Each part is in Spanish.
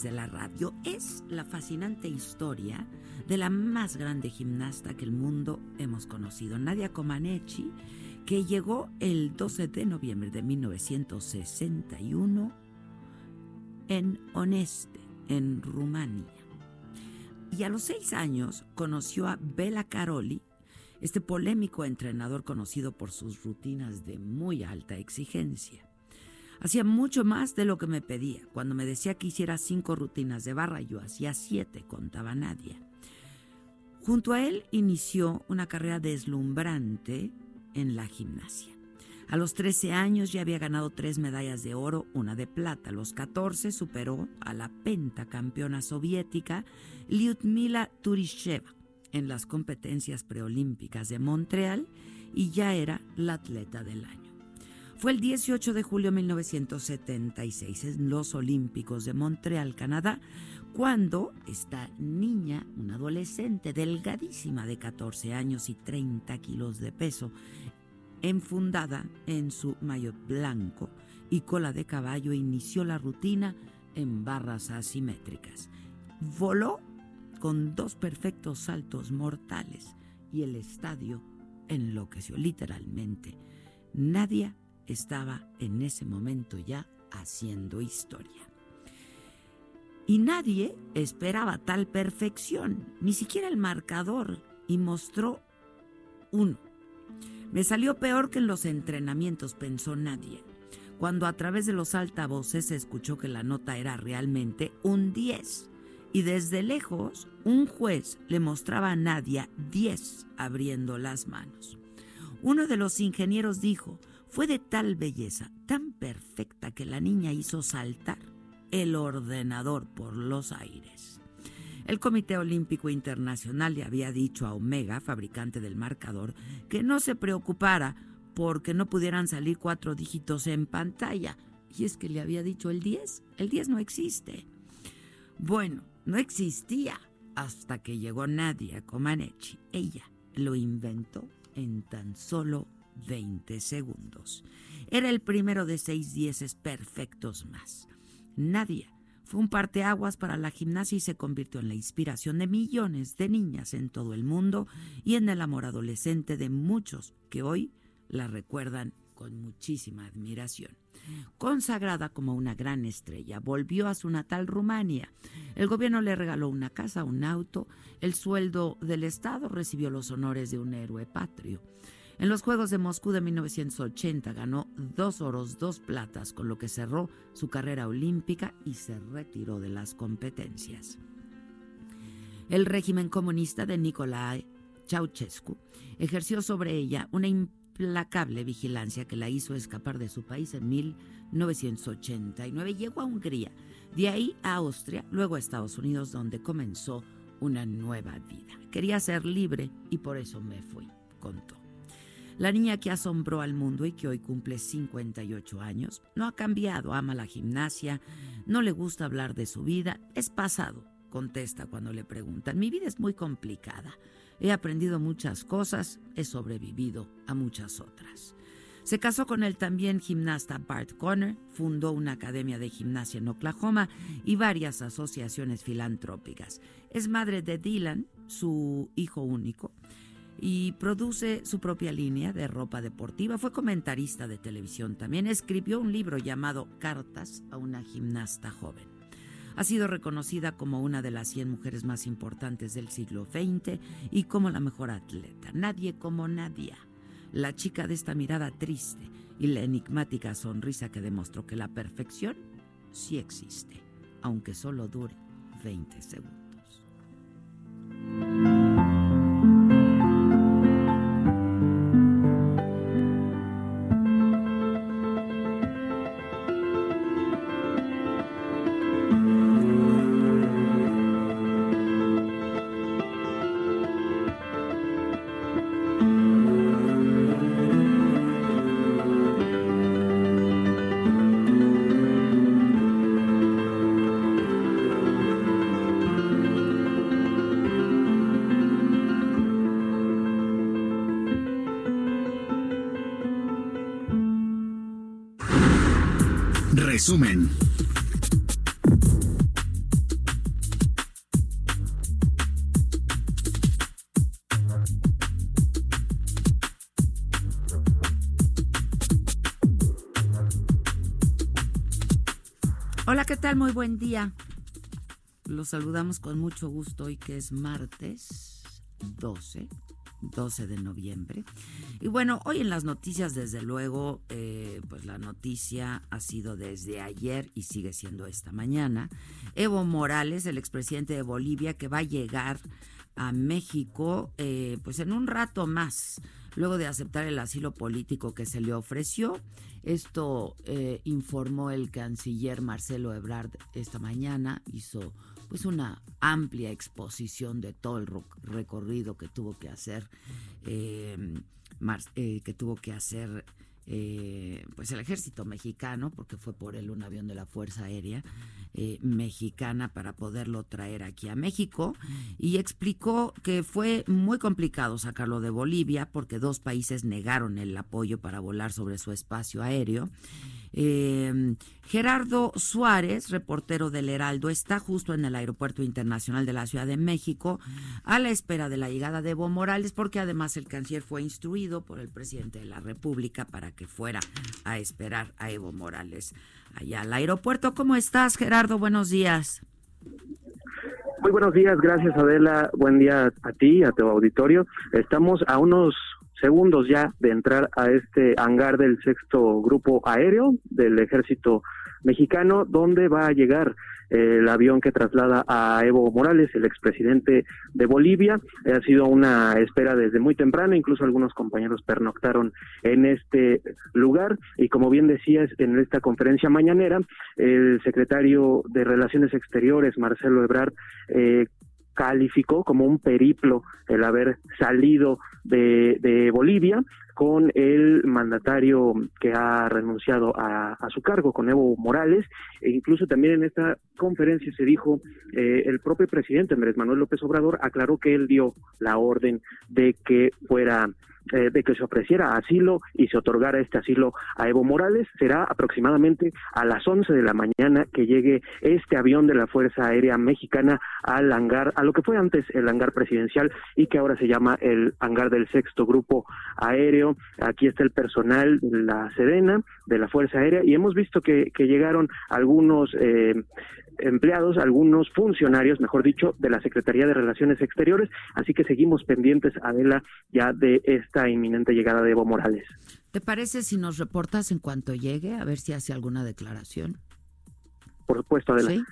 De la radio. Es la fascinante historia de la más grande gimnasta que el mundo hemos conocido, Nadia Comaneci, que llegó el 12 de noviembre de 1961 en Oneste, en Rumania. Y a los seis años conoció a Bela Caroli, este polémico entrenador conocido por sus rutinas de muy alta exigencia. Hacía mucho más de lo que me pedía. Cuando me decía que hiciera cinco rutinas de barra, yo hacía siete, contaba Nadia. Junto a él inició una carrera deslumbrante en la gimnasia. A los 13 años ya había ganado tres medallas de oro, una de plata. A los 14 superó a la pentacampeona soviética Lyudmila Turisheva en las competencias preolímpicas de Montreal y ya era la atleta del año. Fue el 18 de julio de 1976 en los Olímpicos de Montreal, Canadá, cuando esta niña, una adolescente delgadísima de 14 años y 30 kilos de peso, enfundada en su maillot blanco y cola de caballo, inició la rutina en barras asimétricas. Voló con dos perfectos saltos mortales y el estadio enloqueció literalmente. Nadia estaba en ese momento ya haciendo historia. Y nadie esperaba tal perfección, ni siquiera el marcador, y mostró uno. Me salió peor que en los entrenamientos, pensó Nadia, cuando a través de los altavoces se escuchó que la nota era realmente un 10 y desde lejos un juez le mostraba a Nadia 10 abriendo las manos. Uno de los ingenieros dijo, fue de tal belleza, tan perfecta que la niña hizo saltar el ordenador por los aires. El Comité Olímpico Internacional le había dicho a Omega, fabricante del marcador, que no se preocupara porque no pudieran salir cuatro dígitos en pantalla. Y es que le había dicho el 10. El 10 no existe. Bueno, no existía hasta que llegó Nadia Comaneci. Ella lo inventó en tan solo 20 segundos. Era el primero de seis dieces perfectos más. Nadia fue un parteaguas para la gimnasia y se convirtió en la inspiración de millones de niñas en todo el mundo y en el amor adolescente de muchos que hoy la recuerdan con muchísima admiración. Consagrada como una gran estrella, volvió a su natal Rumania. El gobierno le regaló una casa, un auto, el sueldo del Estado recibió los honores de un héroe patrio. En los Juegos de Moscú de 1980 ganó dos oros, dos platas, con lo que cerró su carrera olímpica y se retiró de las competencias. El régimen comunista de Nicolae Ceausescu ejerció sobre ella una implacable vigilancia que la hizo escapar de su país en 1989. Llegó a Hungría, de ahí a Austria, luego a Estados Unidos, donde comenzó una nueva vida. Quería ser libre y por eso me fui, contó. La niña que asombró al mundo y que hoy cumple 58 años no ha cambiado, ama la gimnasia, no le gusta hablar de su vida, es pasado, contesta cuando le preguntan, mi vida es muy complicada. He aprendido muchas cosas, he sobrevivido a muchas otras. Se casó con el también gimnasta Bart Conner, fundó una academia de gimnasia en Oklahoma y varias asociaciones filantrópicas. Es madre de Dylan, su hijo único, y produce su propia línea de ropa deportiva. Fue comentarista de televisión también. Escribió un libro llamado Cartas a una gimnasta joven. Ha sido reconocida como una de las 100 mujeres más importantes del siglo XX y como la mejor atleta. Nadie como Nadia, la chica de esta mirada triste y la enigmática sonrisa que demostró que la perfección sí existe, aunque solo dure 20 segundos. Muy buen día. Los saludamos con mucho gusto hoy que es martes 12 12 de noviembre. Y bueno, hoy en las noticias, desde luego, eh, pues la noticia ha sido desde ayer y sigue siendo esta mañana. Evo Morales, el expresidente de Bolivia, que va a llegar a México eh, pues en un rato más, luego de aceptar el asilo político que se le ofreció. Esto eh, informó el canciller Marcelo Ebrard esta mañana, hizo pues una amplia exposición de todo el recorrido que tuvo que hacer eh, eh, que tuvo que hacer eh, pues el ejército mexicano porque fue por él un avión de la fuerza aérea mexicana para poderlo traer aquí a México. Y explicó que fue muy complicado sacarlo de Bolivia porque dos países negaron el apoyo para volar sobre su espacio aéreo eh, Gerardo Suárez, reportero del Heraldo, está justo en el Aeropuerto Internacional de la Ciudad de México a la espera de la llegada de Evo Morales, porque además el canciller fue instruido por el presidente de la República para que fuera a esperar a Evo Morales allá al aeropuerto. ¿Cómo estás, Gerardo? Buenos días. Muy buenos días, gracias Adela. Buen día a ti, a tu auditorio. Estamos a unos segundos ya de entrar a este hangar del sexto grupo aéreo del ejército mexicano, donde va a llegar el avión que traslada a Evo Morales, el expresidente de Bolivia. Ha sido una espera desde muy temprano, incluso algunos compañeros pernoctaron en este lugar y como bien decías en esta conferencia mañanera, el secretario de Relaciones Exteriores, Marcelo Ebrard, eh, calificó como un periplo el haber salido de, de Bolivia con el mandatario que ha renunciado a, su cargo, con Evo Morales, e incluso también en esta conferencia se dijo, eh, el propio presidente Andrés Manuel López Obrador aclaró que él dio la orden de que fuera eh, de que se ofreciera asilo y se otorgara este asilo a Evo Morales. Será aproximadamente a las 11 de la mañana que llegue este avión de la Fuerza Aérea Mexicana al hangar, a lo que fue antes el hangar presidencial y que ahora se llama el hangar del sexto grupo aéreo. Aquí está el personal de la Sedena, de la Fuerza Aérea, y hemos visto que, que llegaron algunos eh, empleados, algunos funcionarios, mejor dicho, de la Secretaría de Relaciones Exteriores, así que seguimos pendientes, Adela, ya de esta inminente llegada de Evo Morales. ¿Te parece si nos reportas en cuanto llegue, a ver si hace alguna declaración? Por supuesto, Adela. Sí,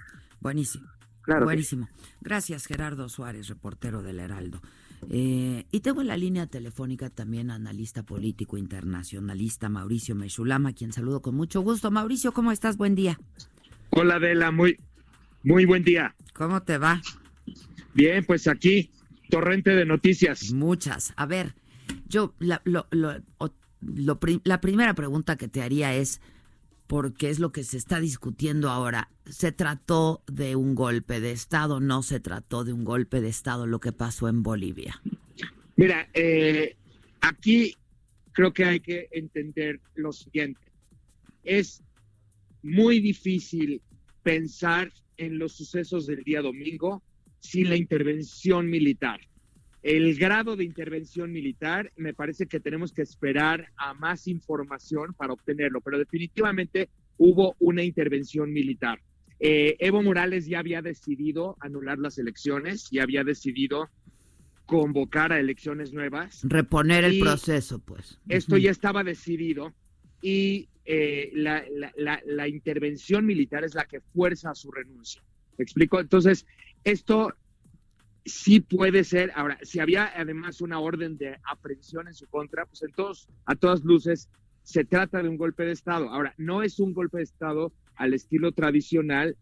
buenísimo. Claro. Buenísimo. Gracias, Gerardo Suárez, reportero del Heraldo. Eh, y tengo en la línea telefónica también analista político internacionalista Mauricio Mechulama, quien saludo con mucho gusto. Mauricio, ¿cómo estás? Buen día. Hola, Adela, muy, muy buen día. ¿Cómo te va? Bien, pues aquí, torrente de noticias. Muchas. A ver, yo la, lo, lo, la primera pregunta que te haría es, porque es lo que se está discutiendo ahora. ¿Se trató de un golpe de Estado? ¿No se trató de un golpe de Estado lo que pasó en Bolivia? Mira, eh, aquí creo que hay que entender lo siguiente. Es muy difícil pensar en los sucesos del día domingo sin la intervención militar. El grado de intervención militar, me parece que tenemos que esperar a más información para obtenerlo, pero definitivamente hubo una intervención militar. Eh, Evo Morales ya había decidido anular las elecciones, ya había decidido convocar a elecciones nuevas. Reponer el proceso, pues. Esto ya estaba decidido y eh, la, la, intervención militar es la que fuerza su renuncia. ¿Me explico? Entonces, esto sí puede ser. Ahora, si había además una orden de aprehensión en su contra, pues en todos, a todas luces se trata de un golpe de Estado. Ahora, no es un golpe de Estado al estilo tradicional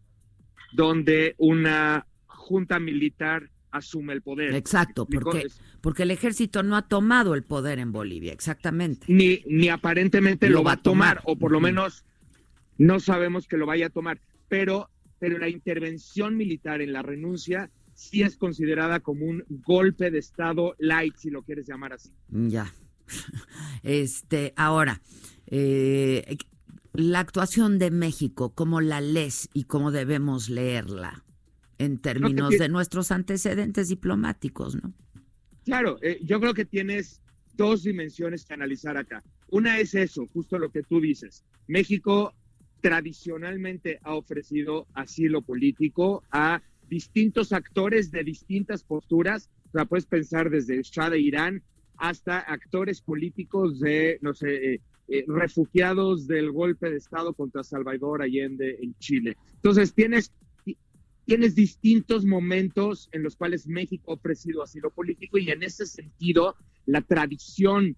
donde una junta militar asume el poder. Exacto, porque, porque el ejército no ha tomado el poder en Bolivia, exactamente. Ni, ni aparentemente lo, va a tomar, o por lo menos no sabemos que lo vaya a tomar. Pero, pero la intervención militar en la renuncia sí es considerada como un golpe de Estado light, si lo quieres llamar así. Ya. Este, ahora, eh, la actuación de México, ¿cómo la lees y cómo debemos leerla en términos de nuestros antecedentes diplomáticos, no? Claro, eh, yo creo que tienes dos dimensiones que analizar acá. Una es eso, justo lo que tú dices. México tradicionalmente ha ofrecido asilo político a distintos actores de distintas posturas. O sea, puedes pensar desde el Shah de Irán hasta actores políticos de, no sé, eh, eh, refugiados del golpe de Estado contra Salvador Allende en Chile. Entonces, tienes, tienes distintos momentos en los cuales México ha ofrecido asilo político y en ese sentido, la tradición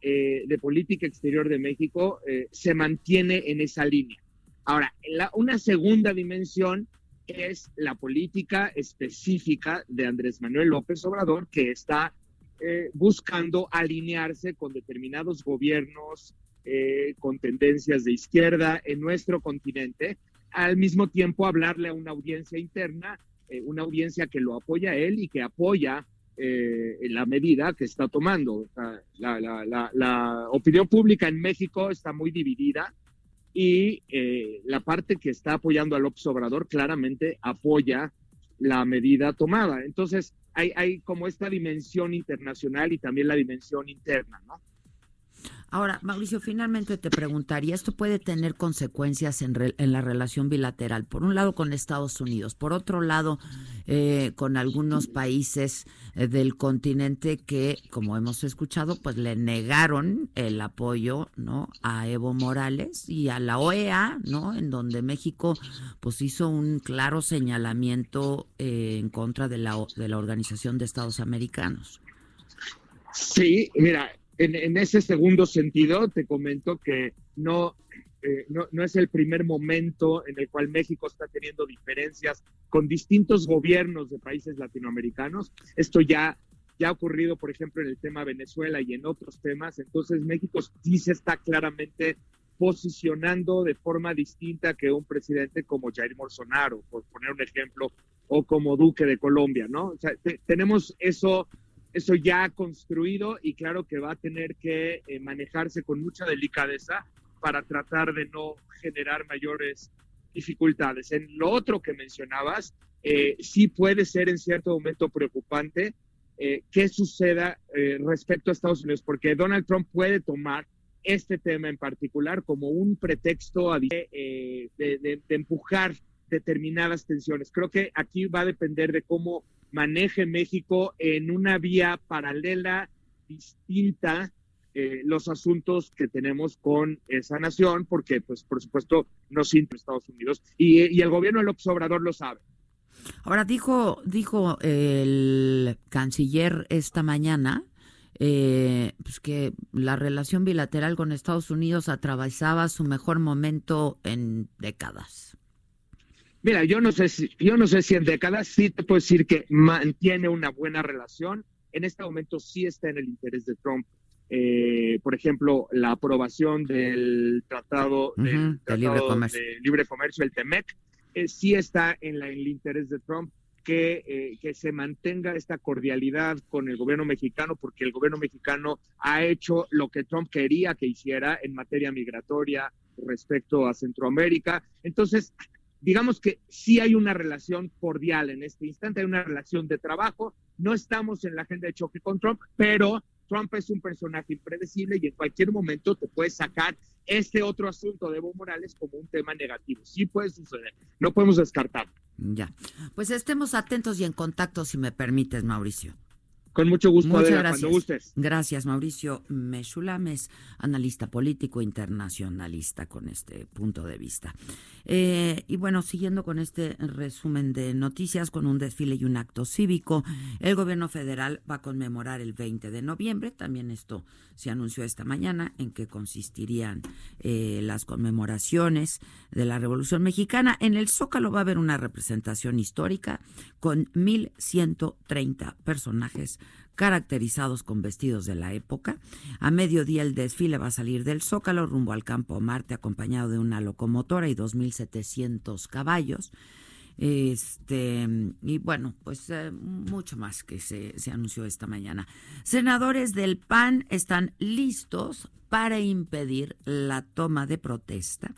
eh, de política exterior de México se mantiene en esa línea. Ahora, la, una segunda dimensión es la política específica de Andrés Manuel López Obrador, que está eh, buscando alinearse con determinados gobiernos eh, con tendencias de izquierda en nuestro continente, al mismo tiempo hablarle a una audiencia interna, eh, una audiencia que lo apoya él y que apoya la medida que está tomando. la opinión pública en México está muy dividida y eh, la parte que está apoyando al López Obrador claramente apoya la medida tomada. Entonces, hay, hay como esta dimensión internacional y también la dimensión interna, ¿no? Ahora, Mauricio, finalmente te preguntaría, esto puede tener consecuencias en, en, la relación bilateral, por un lado con Estados Unidos, por otro lado eh, con algunos países eh, del continente que, como hemos escuchado, pues le negaron el apoyo a Evo Morales y a la OEA, ¿no? en donde México pues hizo un claro señalamiento eh, en contra de la, de la Organización de Estados Americanos. Sí, mira, en, ese segundo sentido, te comento que eh, no, no, es el primer momento en el cual México está teniendo diferencias con distintos gobiernos de países latinoamericanos. Esto ya, ya ha ocurrido, por ejemplo, en el tema Venezuela y en otros temas. Entonces, México sí se está claramente posicionando de forma distinta que un presidente como Jair Bolsonaro, por poner un ejemplo, o como Duque de Colombia, ¿no? O sea, tenemos eso eso ya construido y claro que va a tener que eh, manejarse con mucha delicadeza para tratar de no generar mayores dificultades. En lo otro que mencionabas, eh, sí puede ser en cierto momento preocupante eh, qué suceda respecto a Estados Unidos, porque Donald Trump puede tomar este tema en particular como un pretexto de, de empujar determinadas tensiones. Creo que aquí va a depender de cómo maneje México en una vía paralela, distinta, eh, los asuntos que tenemos con esa nación, porque, pues, por supuesto, no siente Estados Unidos y, el gobierno del López Obrador lo sabe. Ahora dijo, dijo el canciller esta mañana eh, pues que la relación bilateral con Estados Unidos atravesaba su mejor momento en décadas. Mira, yo no sé si, yo no sé si en décadas sí te puedo decir que mantiene una buena relación. En este momento sí está en el interés de Trump eh, por ejemplo, la aprobación del Tratado, de libre comercio. de libre comercio, el TEMEC, eh, sí está en, el interés de Trump que, eh, que, se mantenga esta cordialidad con el gobierno mexicano, porque el gobierno mexicano ha hecho lo que Trump quería que hiciera en materia migratoria respecto a Centroamérica. Entonces, digamos que sí hay una relación cordial en este instante, hay una relación de trabajo. No estamos en la agenda de choque con Trump, pero Trump es un personaje impredecible y en cualquier momento te puede sacar este otro asunto de Evo Morales como un tema negativo. Sí puede suceder, no podemos descartarlo. Ya, pues estemos atentos y en contacto si me permites, Mauricio. Con mucho gusto, Muchas gracias. cuando gustes. Gracias, Mauricio Mechulames, analista político internacionalista con este punto de vista. Eh, y bueno, siguiendo con este resumen de noticias, con un desfile y un acto cívico, el gobierno federal va a conmemorar el 20 de noviembre, también esto se anunció esta mañana, en que consistirían eh, las conmemoraciones de la Revolución Mexicana. En el Zócalo va a haber una representación histórica con 1.130 personajes caracterizados con vestidos de la época. A mediodía el desfile va a salir del Zócalo rumbo al Campo Marte acompañado de una locomotora y 2.700 caballos. Este, y bueno, pues eh, mucho más que se, se anunció esta mañana. Senadores del PAN están listos para impedir la toma de protesta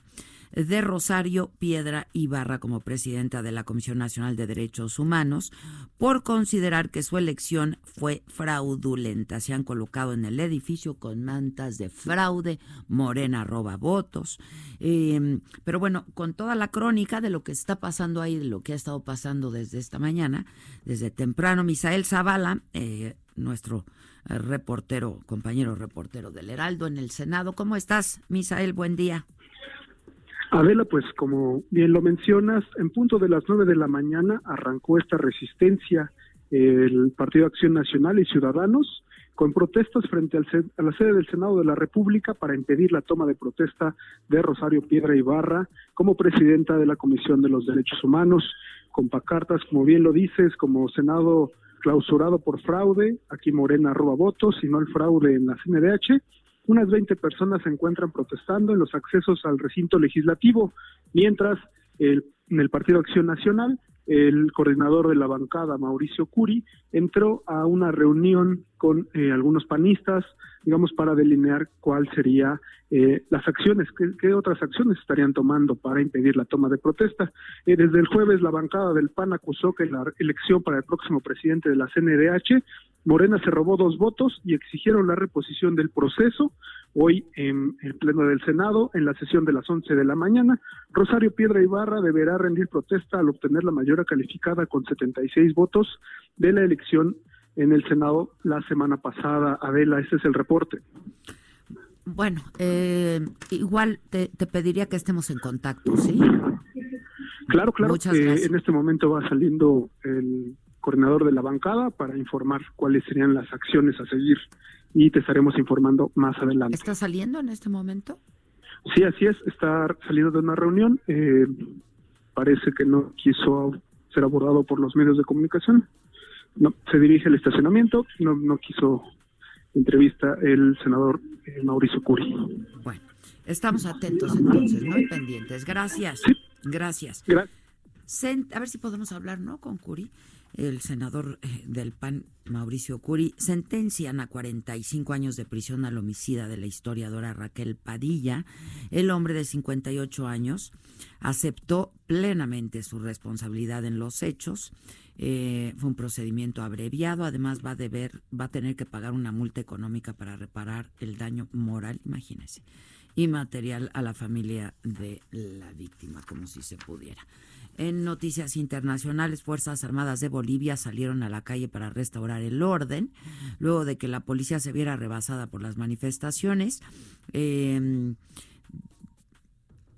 de Rosario Piedra Ibarra como presidenta de la Comisión Nacional de Derechos Humanos por considerar que su elección fue fraudulenta. Se han colocado en el edificio con mantas de fraude, Morena roba votos. Em, pero bueno, con toda la crónica de lo que está pasando ahí, de lo que ha estado pasando desde esta mañana, desde temprano, Misael Zavala, eh, nuestro eh, reportero, compañero reportero del Heraldo en el Senado. ¿Cómo estás, Misael? Buen día. Adela, pues como bien lo mencionas, en punto de las nueve de la mañana arrancó esta resistencia el Partido Acción Nacional y Ciudadanos con protestas frente al, a la sede del Senado de la República para impedir la toma de protesta de Rosario Piedra Ibarra como presidenta de la Comisión de los Derechos Humanos, con pacartas, como bien lo dices, como Senado clausurado por fraude, aquí Morena roba votos y no el fraude en la CNDH, unas 20 personas se encuentran protestando en los accesos al recinto legislativo, mientras el, en el Partido Acción Nacional, el coordinador de la bancada, Mauricio Curi, entró a una reunión con eh, algunos panistas, digamos, para delinear cuál sería eh, las acciones, qué, otras acciones estarían tomando para impedir la toma de protesta. Eh, desde el jueves, la bancada del PAN acusó que la elección para el próximo presidente de la CNDH, Morena se robó dos votos y exigieron la reposición del proceso. Hoy, en el Pleno del Senado, en la sesión de las 11 de la mañana, Rosario Piedra Ibarra deberá rendir protesta al obtener la mayoría calificada con 76 votos de la elección en el Senado la semana pasada. Adela, ese es el reporte. Bueno, eh, igual te, pediría que estemos en contacto, ¿sí? Claro, claro. Eh, en este momento va saliendo el coordinador de la bancada para informar cuáles serían las acciones a seguir y te estaremos informando más adelante. ¿Está saliendo en este momento? Sí, así es. Está saliendo de una reunión. Eh, parece que no quiso ser abordado por los medios de comunicación no, se dirige al estacionamiento, no, no quiso entrevista el senador eh, Mauricio Curi. Bueno, estamos atentos entonces, muy pendientes. Gracias. Gracias. a ver si podemos hablar, ¿no? Con Curi. El senador eh, del PAN, Mauricio Curi, sentencian a 45 años de prisión al homicida de la historiadora Raquel Padilla. El hombre de 58 años aceptó plenamente su responsabilidad en los hechos eh, fue un procedimiento abreviado, además va a deber, va a tener que pagar una multa económica para reparar el daño moral, imagínense, y material a la familia de la víctima, como si se pudiera. En noticias internacionales, Fuerzas Armadas de Bolivia salieron a la calle para restaurar el orden, luego de que la policía se viera rebasada por las manifestaciones. Eh,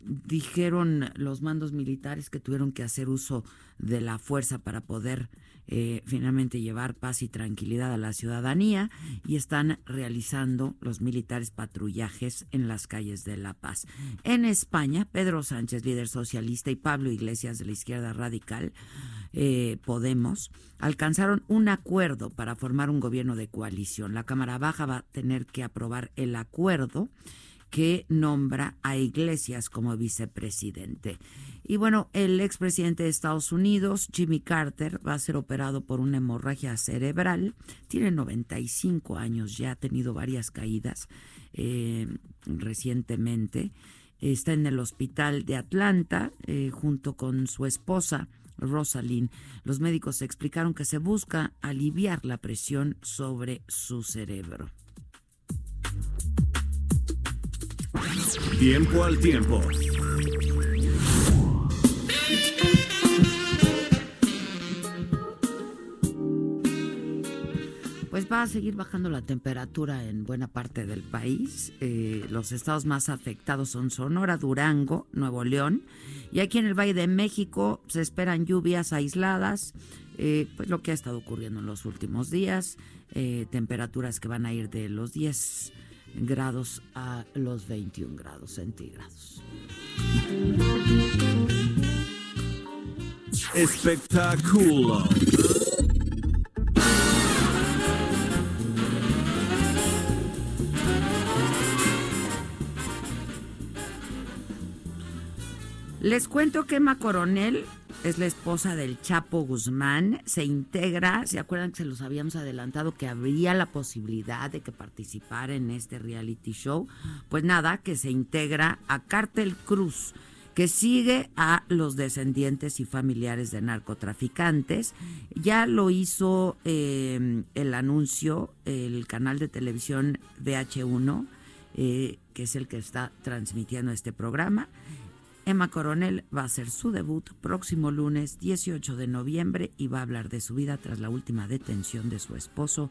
dijeron los mandos militares que tuvieron que hacer uso de la fuerza para poder eh, finalmente llevar paz y tranquilidad a la ciudadanía y están realizando los militares patrullajes en las calles de La Paz. En España, Pedro Sánchez, líder socialista, y Pablo Iglesias de la izquierda radical, eh, Podemos, alcanzaron un acuerdo para formar un gobierno de coalición. La Cámara Baja va a tener que aprobar el acuerdo que nombra a Iglesias como vicepresidente. Y bueno, el expresidente de Estados Unidos, Jimmy Carter, va a ser operado por una hemorragia cerebral. Tiene 95 años, ya ha tenido varias caídas eh, recientemente. Está en el hospital de Atlanta eh, junto con su esposa. Rosalind, los médicos explicaron que se busca aliviar la presión sobre su cerebro. Tiempo al tiempo. Pues va a seguir bajando la temperatura en buena parte del país. Eh, los estados más afectados son Sonora, Durango, Nuevo León. Y aquí en el Valle de México se esperan lluvias aisladas, eh, pues lo que ha estado ocurriendo en los últimos días. Eh, temperaturas que van a ir de los 10 grados a los 21 grados centígrados. Espectáculo. Les cuento que Emma Coronel es la esposa del Chapo Guzmán, se integra, ¿se acuerdan que se los habíamos adelantado que habría la posibilidad de que participara en este reality show? Pues nada, que se integra a Cartel Cruz, que sigue a los descendientes y familiares de narcotraficantes. Ya lo hizo eh, el anuncio, el canal de televisión VH1, eh, que es el que está transmitiendo este programa. Emma Coronel va a hacer su debut próximo lunes 18 de noviembre y va a hablar de su vida tras la última detención de su esposo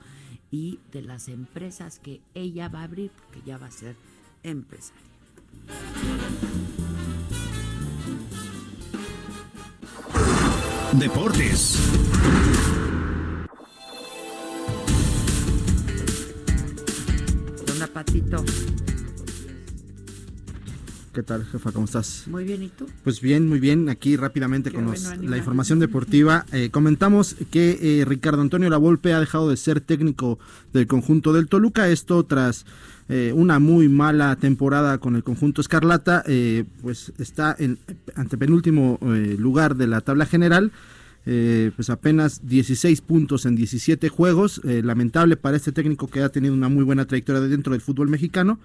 y de las empresas que ella va a abrir porque ya va a ser empresaria. Deportes. Don Patito. ¿Qué tal, jefa? ¿Cómo estás? Muy bien, ¿y tú? Pues bien, muy bien. Aquí rápidamente con la información deportiva. Eh, comentamos que eh, Ricardo Antonio Lavolpe ha dejado de ser técnico del conjunto del Toluca. Esto tras eh, una muy mala temporada con el conjunto Escarlata. pues está en antepenúltimo lugar de la tabla general. pues apenas 16 puntos en 17 juegos. lamentable para este técnico que ha tenido una muy buena trayectoria dentro del fútbol mexicano.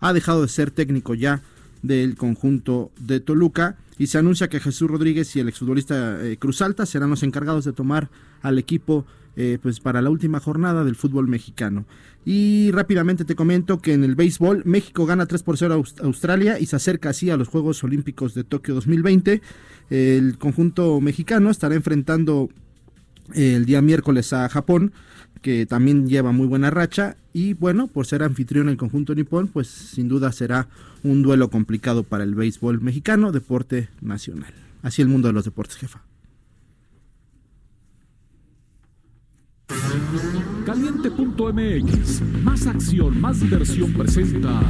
Ha dejado de ser técnico ya del conjunto de Toluca y se anuncia que Jesús Rodríguez y el exfutbolista eh, Cruz Alta serán los encargados de tomar al equipo eh, pues para la última jornada del fútbol mexicano. Y rápidamente te comento que en el béisbol México gana 3 por 0 a Australia y se acerca así a los Juegos Olímpicos de Tokio 2020. El conjunto mexicano estará enfrentando el día miércoles a Japón que también lleva muy buena racha y bueno, por ser anfitrión el conjunto nipón, pues sin duda será un duelo complicado para el béisbol mexicano, deporte nacional. Así el mundo de los deportes, jefa. Caliente.mx, más acción, más diversión presenta.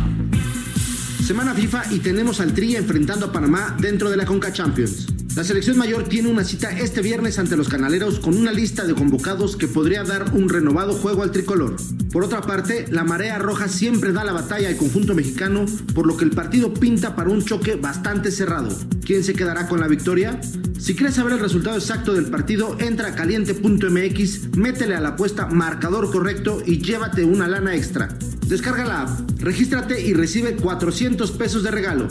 Semana FIFA y tenemos al Tri enfrentando a Panamá dentro de la Conca Champions. La selección mayor tiene una cita este viernes ante los canaleros con una lista de convocados que podría dar un renovado juego al tricolor. Por otra parte, la marea roja siempre da la batalla al conjunto mexicano, por lo que el partido pinta para un choque bastante cerrado. ¿Quién se quedará con la victoria? Si quieres saber el resultado exacto del partido, entra a caliente.mx, métele a la apuesta marcador correcto y llévate una lana extra. Descarga la app, regístrate y recibe 400 pesos de regalo.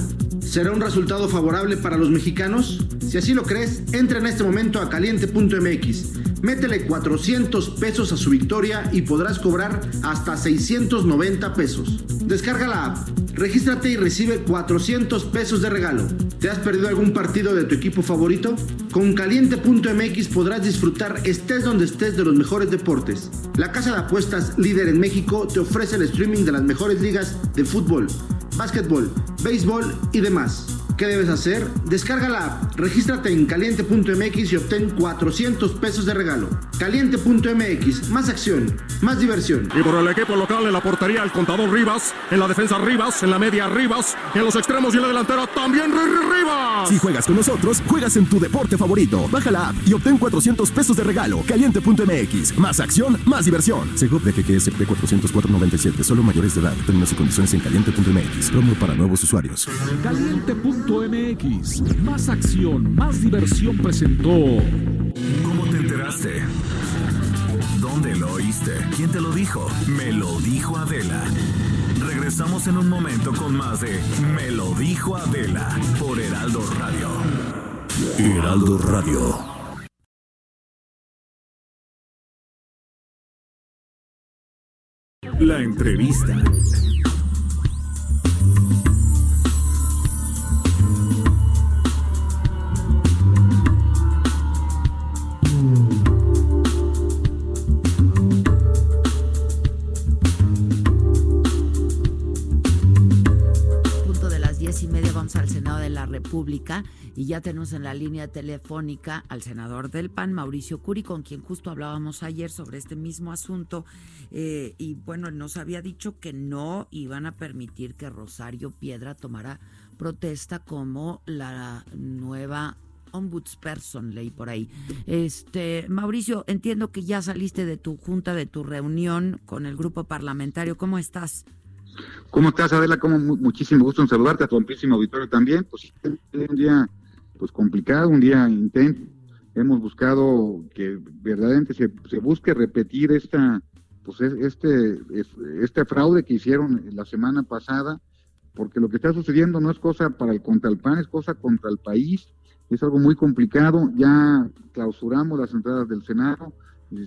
¿Será un resultado favorable para los mexicanos? Si así lo crees, entra en este momento a caliente.mx. Métele 400 pesos a su victoria y podrás cobrar hasta 690 pesos. Descarga la app, regístrate y recibe 400 pesos de regalo. ¿Te has perdido algún partido de tu equipo favorito? Con caliente.mx podrás disfrutar estés donde estés de los mejores deportes. La casa de apuestas líder en México te ofrece el streaming de las mejores ligas de fútbol, básquetbol, béisbol y demás. ¿Qué debes hacer? Descarga la app, regístrate en caliente.mx y obtén 400 pesos de regalo. Caliente.mx, más acción, más diversión. Y por el equipo local en la portería el contador Rivas, en la defensa Rivas, en la media Rivas, en los extremos y en la delantera también Rivas. Si juegas con nosotros, juegas en tu deporte favorito. Baja la app y obtén 400 pesos de regalo. Caliente.mx, más acción, más diversión. Segov de GGSP 404.97, solo mayores de edad. Términos y condiciones en caliente.mx. Promo para nuevos usuarios. Caliente.mx, más acción, más diversión presentó. ¿Cómo te enteraste? ¿Dónde lo oíste? ¿Quién te lo dijo? Me lo dijo Adela. Regresamos en un momento con más de Me lo dijo Adela por Heraldo Radio. Heraldo Radio. La entrevista. República y ya tenemos en la línea telefónica al senador del PAN, Mauricio Curi, con quien justo hablábamos ayer sobre este mismo asunto. Eh, y bueno, nos había dicho que no iban a permitir que Rosario Piedra tomara protesta como la nueva ombudsperson, leí por ahí. Este, Mauricio, entiendo que ya saliste de tu junta, de tu reunión con el grupo parlamentario. ¿Cómo estás? ¿Cómo estás, Adela? Como muchísimo gusto en saludarte, a tu amplísimo auditorio también. Pues un día pues complicado, un día intenso. Hemos buscado que verdaderamente se, se busque repetir esta pues este este fraude que hicieron la semana pasada, porque lo que está sucediendo no es cosa para el contra el PAN, es cosa contra el país. Es algo muy complicado. Ya clausuramos las entradas del Senado.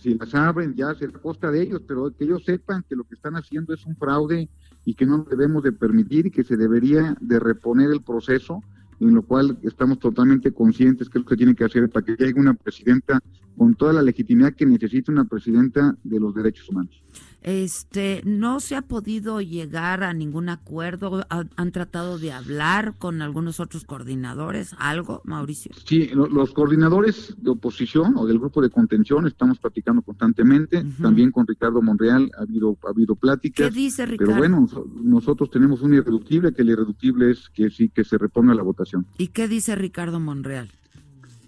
Si las abren, ya será costa de ellos, pero que ellos sepan que lo que están haciendo es un fraude y que no debemos de permitir y que se debería de reponer el proceso, en lo cual estamos totalmente conscientes que es lo que tiene que hacer para que llegue una presidenta con toda la legitimidad que necesita una presidenta de los derechos humanos. Este, no se ha podido llegar a ningún acuerdo. ¿Han tratado de hablar con algunos otros coordinadores? ¿Algo, Mauricio? Sí, los coordinadores de oposición o del grupo de contención estamos platicando constantemente. También con Ricardo Monreal ha habido, ha habido pláticas. ¿Qué dice Ricardo? Pero bueno, nosotros tenemos un irreductible, que el irreductible es que sí, que se reponga la votación. ¿Y qué dice Ricardo Monreal?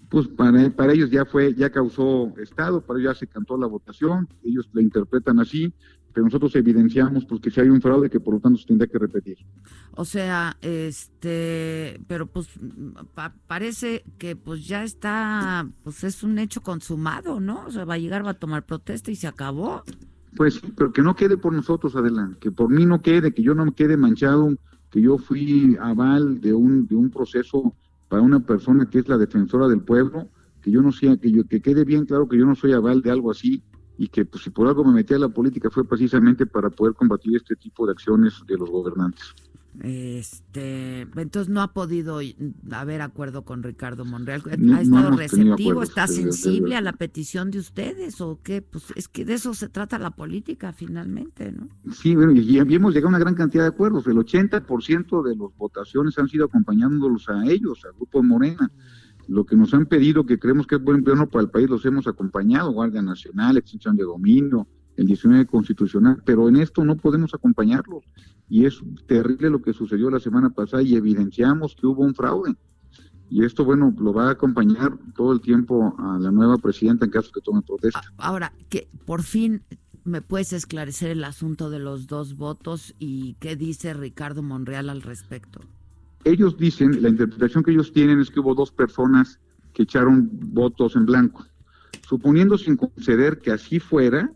Pues para, para ellos ya fue, ya causó estado, para ellos ya se cantó la votación, ellos la interpretan así, pero nosotros evidenciamos pues que si hay un fraude que por lo tanto se tendría que repetir. O sea, este, pero pues parece que pues ya está, pues es un hecho consumado, ¿no? O sea, va a llegar, va a tomar protesta y se acabó. Pues pero que no quede por nosotros, adelante, que por mí no quede, que yo no me quede manchado, que yo fui aval de un, de un proceso para una persona que es la defensora del pueblo, que yo no sea, que yo, que quede bien claro que yo no soy aval de algo así y que pues, si por algo me metí a la política fue precisamente para poder combatir este tipo de acciones de los gobernantes. Este, entonces no ha podido haber acuerdo con Ricardo Monreal. ¿Ha estado receptivo? ¿Está sensible a la petición de ustedes o qué? Pues es que de eso se trata la política finalmente, ¿no? Sí, bueno, y, hemos llegado a una gran cantidad de acuerdos. El 80% de las votaciones han sido acompañándolos a ellos, al grupo Morena. Lo que nos han pedido, que creemos que es buen plano para el país, los hemos acompañado, Guardia Nacional, extinción de dominio, el 19 constitucional, pero en esto no podemos acompañarlos y es terrible lo que sucedió la semana pasada y evidenciamos que hubo un fraude. Y esto, bueno, lo va a acompañar todo el tiempo a la nueva presidenta en caso que tome protesta. Ahora, que por fin me puedes esclarecer el asunto de los dos votos y qué dice Ricardo Monreal al respecto. Ellos dicen, la interpretación que ellos tienen es que hubo dos personas que echaron votos en blanco. Suponiendo sin conceder que así fuera,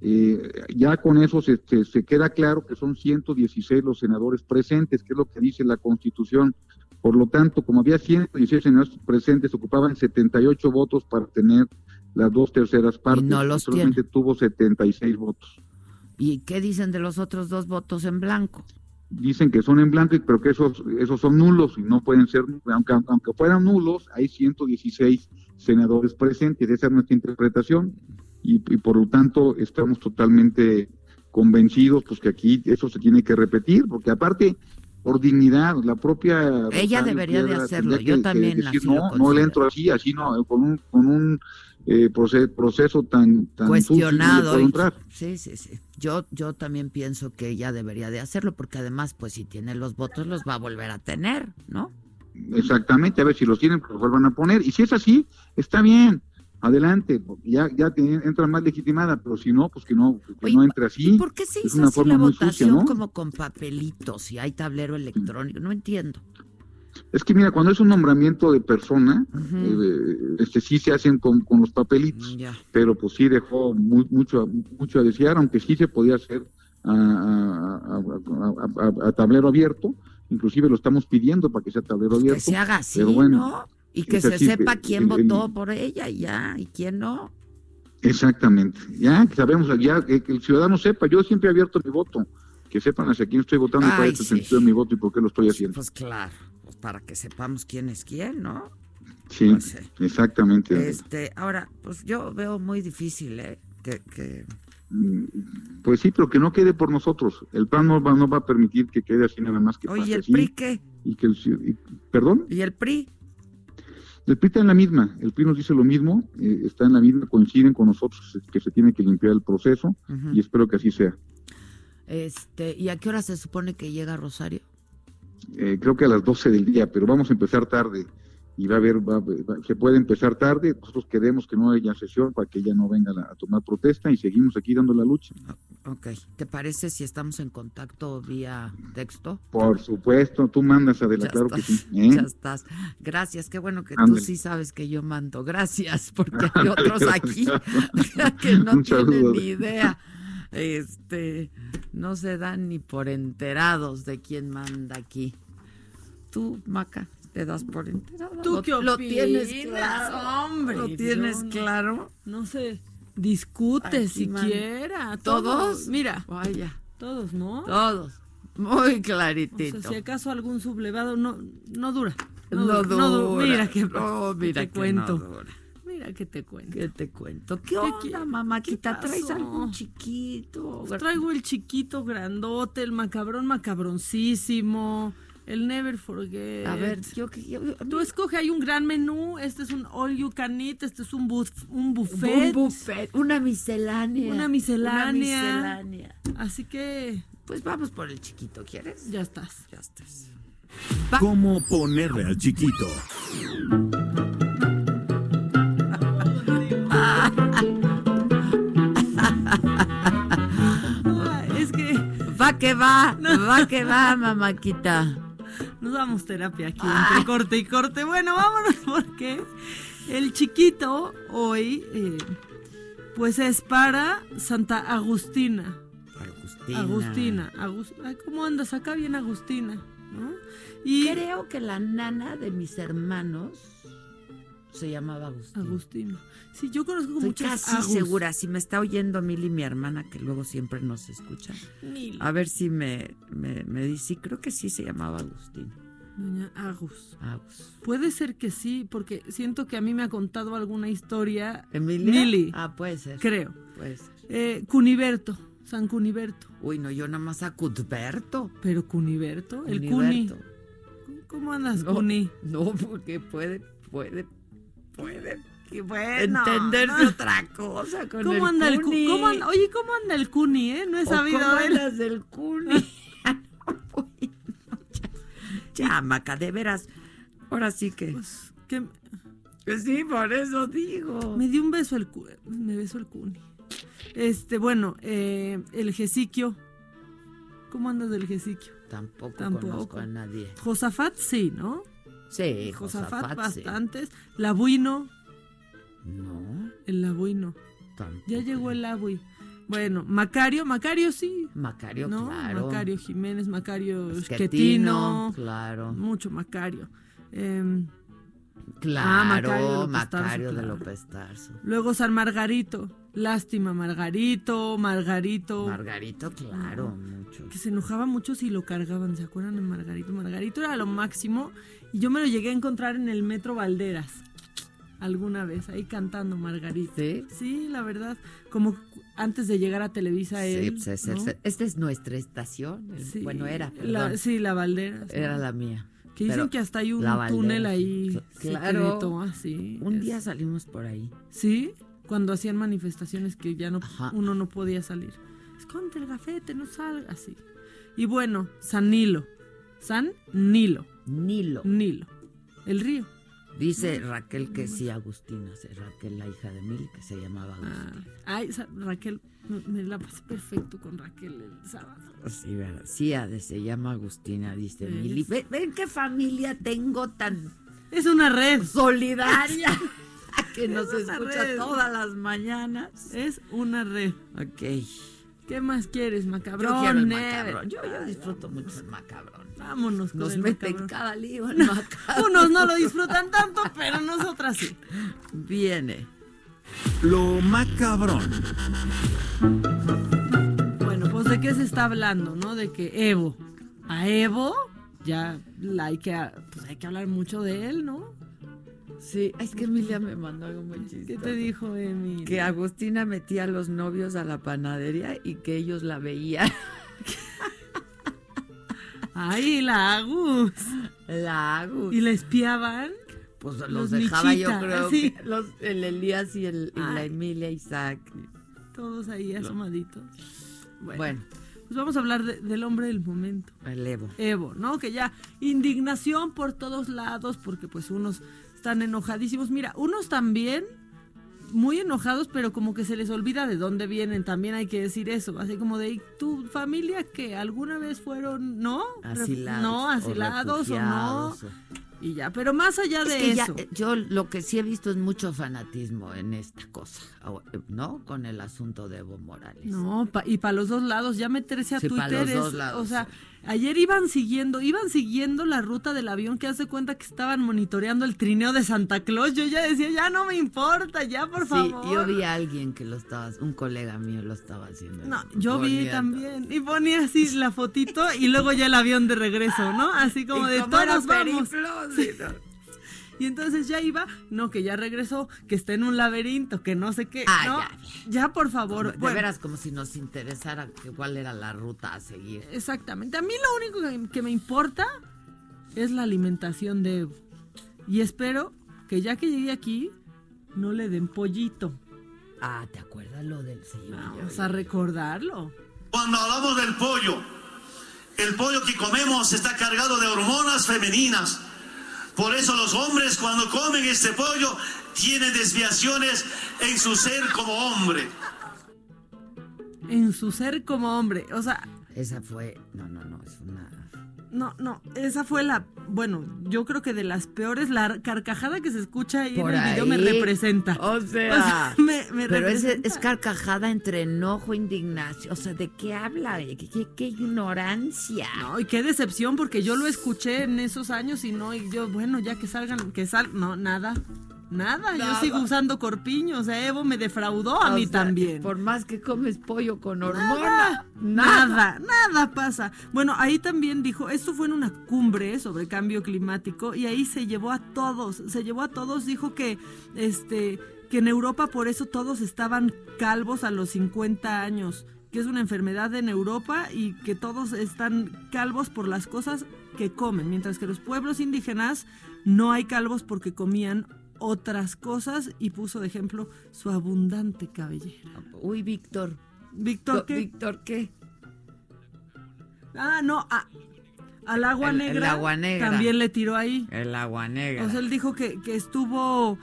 eh, ya con eso se, se, queda claro que son 116 los senadores presentes, que es lo que dice la Constitución. Por lo tanto, como había 116 senadores presentes, ocupaban 78 votos para tener las dos terceras partes. Y no los solamente tuvo 76 votos. ¿Y qué dicen de los otros dos votos en blanco? Dicen que son en blanco, pero que esos, esos son nulos y no pueden ser, aunque, aunque fueran nulos, hay 116 senadores presentes. Esa es nuestra interpretación y, por lo tanto estamos totalmente convencidos pues que aquí eso se tiene que repetir, porque aparte por dignidad, la propia... Ella debería de hacerlo, yo también decir, no, no le entro así, así no, con un, con un eh, proceso, tan, tan cuestionado. sí, sí, sí. Yo, yo también pienso que ella debería de hacerlo, porque además, pues si tiene los votos, los va a volver a tener, ¿no? Exactamente, a ver si los tienen, pues los vuelvan a poner. Y si es así, está bien adelante, ya, ya entra más legitimada, pero si no, pues que no, que no entre así. ¿Por qué se hizo así la votación como con papelitos y hay tablero electrónico? No entiendo. Es que mira, cuando es un nombramiento de persona, eh, este sí se hacen con, los papelitos, mm, pero pues sí dejó mucho, mucho a desear, aunque sí se podía hacer a, tablero abierto, inclusive lo estamos pidiendo para que sea tablero abierto. Que se haga así, ¿no? Y que se sepa quién votó por ella y ya, y quién no. Exactamente, ya que sabemos, ya que el ciudadano sepa, yo siempre he abierto mi voto, que sepan hacia quién estoy votando y cuál es el sentido de mi voto y por qué lo estoy haciendo. Pues claro, pues para que sepamos quién es quién, ¿no? Sí, exactamente. Este, ahora, pues yo veo muy difícil, ¿eh? Que, mm, Pues sí, pero que no quede por nosotros. El plan no va, no va a permitir que quede así nada más que Oye, ¿y el PRI qué? Y que el, ¿Perdón? ¿Y el PRI? El PRI está en la misma, el PRI nos dice lo mismo, eh, está en la misma, coinciden con nosotros que se tiene que limpiar el proceso y espero que así sea. Este, ¿Y a qué hora se supone que llega Rosario? Eh, creo que a las 12 del día, pero vamos a empezar tarde y va a haber, se puede empezar tarde, nosotros queremos que no haya sesión para que ella no venga a, tomar protesta y seguimos aquí dando la lucha. Ok, ¿te parece si estamos en contacto vía texto? Por supuesto, tú mandas, Adela, claro que sí. ¿eh? Ya estás. Gracias, qué bueno que tú sí sabes que yo mando. Gracias, porque hay otros aquí que no tienen ni idea. Este, no se dan ni por enterados de quién manda aquí. Tú, Maca te das por enterado. ¿Tú qué Lo tienes claro, hombre. Lo tienes claro. No sé, discute siquiera. Todos, mira. Vaya. Todos, ¿no? Todos. Muy claritito. si acaso algún sublevado no, no dura. No, dura. Mira que, mira te cuento. Mira que te cuento. ¿Qué te cuento? ¿Qué, onda, mamáquita? ¿Traes algún chiquito? Pues traigo el chiquito grandote, el macabrón macabroncísimo. El Never Forget. A ver, yo, tú escoge, hay un gran menú, este es un all you can eat, este es un, un buffet. Un buffet, una miscelánea. Una miscelánea. Una miscelánea. Así que... Pues vamos por el chiquito, ¿quieres? Ya estás. Ya estás. ¿Cómo ponerle al chiquito? es que... Va que va, va que va, mamáquita. Nos damos terapia aquí entre corte y corte. Bueno, vámonos porque el chiquito hoy, eh, pues es para Santa Agustina. Agustina. Agustina. ¿Cómo andas acá? Bien, Agustina. ¿no? Y creo que la nana de mis hermanos se llamaba Agustina. Agustina. Sí, yo conozco Estoy muchas casi segura. Si me está oyendo Mili, mi hermana, que luego siempre nos escucha. A ver si me, me, dice. creo que sí se llamaba Agustín. Doña Agus. Agus. Puede ser que sí, porque siento que a mí me ha contado alguna historia. ¿Emilia? Mili. Ah, puede ser. Creo. Puede ser. Eh, Cuniberto. San Cuniberto. Uy, no, yo nada más a Cudberto. Pero Cuniberto, el Cuni. ¿Cómo andas, Cuni? No, porque puede, puede, puede bueno, entenderse otra cosa con ¿Cómo anda el Cuni? oye, ¿cómo anda el Cuni, eh? No he sabido ¿Cómo andas del Cuni? ya, Maca, de veras. Ahora sí que. Pues, que... Pues sí, por eso digo. Me dio un beso el me besó el Cuni. Este, bueno, eh, el Gesiquio. ¿Cómo andas del Gesiquio? Tampoco, Tampoco conozco a nadie. Josafat sí, ¿no? Sí, Josafat, Josafat bastantes. La Buino. No. El Abui no. Ya llegó el Abui. Bueno, Macario, Macario sí. Macario, claro. Macario Jiménez, Macario Esquetino. Claro. Mucho Macario. Eh, claro, Macario, de López Tarso. Luego San Margarito. Lástima, Margarito, Margarito. Margarito, claro, mucho. Que se enojaba mucho si lo cargaban, ¿se acuerdan de Margarito? Margarito era lo máximo y yo me lo llegué a encontrar en el Metro Valderas. alguna vez, ahí cantando Margarita. ¿Sí? Sí, la verdad, como antes de llegar a Televisa Sí, él. pues es- esta es nuestra estación. el- Sí, bueno, era. la- sí, la Valderas. ¿no? Era la mía. Que dicen que hasta hay un Valderas, túnel ahí. cl- Claro. así. Un es- día salimos por ahí. Sí, cuando hacían manifestaciones que ya no Ajá. uno no podía salir. Esconde el gafete, no salga así. Y bueno, San Nilo. San Nilo. Nilo. Nilo. El río. Dice Raquel que sí, Agustina. Raquel, la hija de Mili, que se llamaba Ah, Agustina. ay, Raquel, me, la pasé perfecto con Raquel el sábado. Sí, ¿verdad? Sí, Ade, se llama Agustina, dice Sí. Mili. Ven, ven qué familia tengo tan Es una red. solidaria que nos Es escucha red. todas las mañanas. Es una red. Ok. ¿Qué más quieres, macabrón? Yo quiero el Neve? macabrón. Yo, yo disfruto mucho el macabrón. Vámonos con Nos el meten macabrón. cada lío el macabrón. Unos no lo disfrutan tanto, pero nosotras sí. Viene. Lo macabrón. Bueno, pues de qué se está hablando, ¿no? De que Evo, a Evo ya la hay que, pues hay que hablar mucho de él, ¿no? Sí, es que Emilia me mandó algo muy chistoso. ¿Qué te dijo Emi? Que Agustina metía a los novios a la panadería y que ellos la veían. Ay, la Agus. La Agus. ¿Y la espiaban? Pues los, Los dejaba Michita, yo creo sí. que los, el Elías y, el, y la. Emilia Isaac. Todos ahí asomaditos. Bueno, Bueno, pues vamos a hablar de- del hombre del momento. el Evo. Evo, ¿no? Que ya indignación por todos lados, porque pues unos están enojadísimos. Mira, unos también muy enojados, pero como que se les olvida de dónde vienen, también hay que decir eso, así como de, ¿y ¿tu familia que alguna vez fueron, no? Asilados. No, asilados o, no. Y ya, pero más allá Es de que ya, eso. eh, yo lo que sí he visto es mucho fanatismo en esta cosa, ¿no? Con el asunto de Evo Morales. No, pa- y para los dos lados, ya meterse a Sí, Twitter los es, dos lados, o sea, sí. Ayer iban siguiendo, iban siguiendo la ruta del avión que hace cuenta que estaban monitoreando el trineo de Santa Claus. Yo ya decía, ya no me importa, ya por Sí, favor. yo vi a alguien que lo estaba, un colega mío lo estaba haciendo. No, yo vi también. Y ponía así la fotito y luego ya el avión de regreso, ¿no? Así como de todos vamos. sí, no. Y entonces ya iba, no, que ya regresó, que está en un laberinto, que no sé qué. Ah, no, ya, por favor. De bueno. veras, como si nos interesara que- cuál era la ruta a seguir. Exactamente. A mí lo único que, que me importa es la alimentación de Evo. Y espero que ya que llegue aquí, no le den pollito. Ah, ¿te acuerdas lo del sí, Vamos a recordarlo. Cuando hablamos del pollo, el pollo que comemos está cargado de hormonas femeninas. Por eso los hombres cuando comen este pollo tienen desviaciones en su ser como hombre. En su ser como hombre. O sea, Esa fue, no, no, no, es una... no, no. Esa fue la, bueno, yo creo que de las peores, la carcajada que se escucha ahí Por en el video me representa. O sea, me, me pero es, carcajada entre enojo, indignación. O sea, ¿de qué habla? ¿Qué, qué- qué ignorancia? No, y qué decepción, porque yo lo escuché en esos años y no, y yo, bueno, ya que salgan, que sal, no, nada, nada, yo Nada. sigo usando corpiño, o sea, Evo me defraudó a O mí sea, también. Por más que comes pollo con Nada, hormona. nada, nada pasa. Bueno, ahí también dijo, esto fue en una cumbre sobre cambio climático y ahí se llevó a todos, se llevó a todos, dijo que, este, que en Europa por eso todos estaban calvos a los 50 años, que es una enfermedad en Europa y que todos están calvos por las cosas que comen, mientras que los pueblos indígenas no hay calvos porque comían otras cosas y puso de ejemplo su abundante cabellera. Uy, Víctor. Víctor, ¿qué? Víctor, ¿qué? Ah, no, a- al agua El- el negra. agua negra. También le tiró ahí. El agua negra. O sea, él dijo que, que estuvo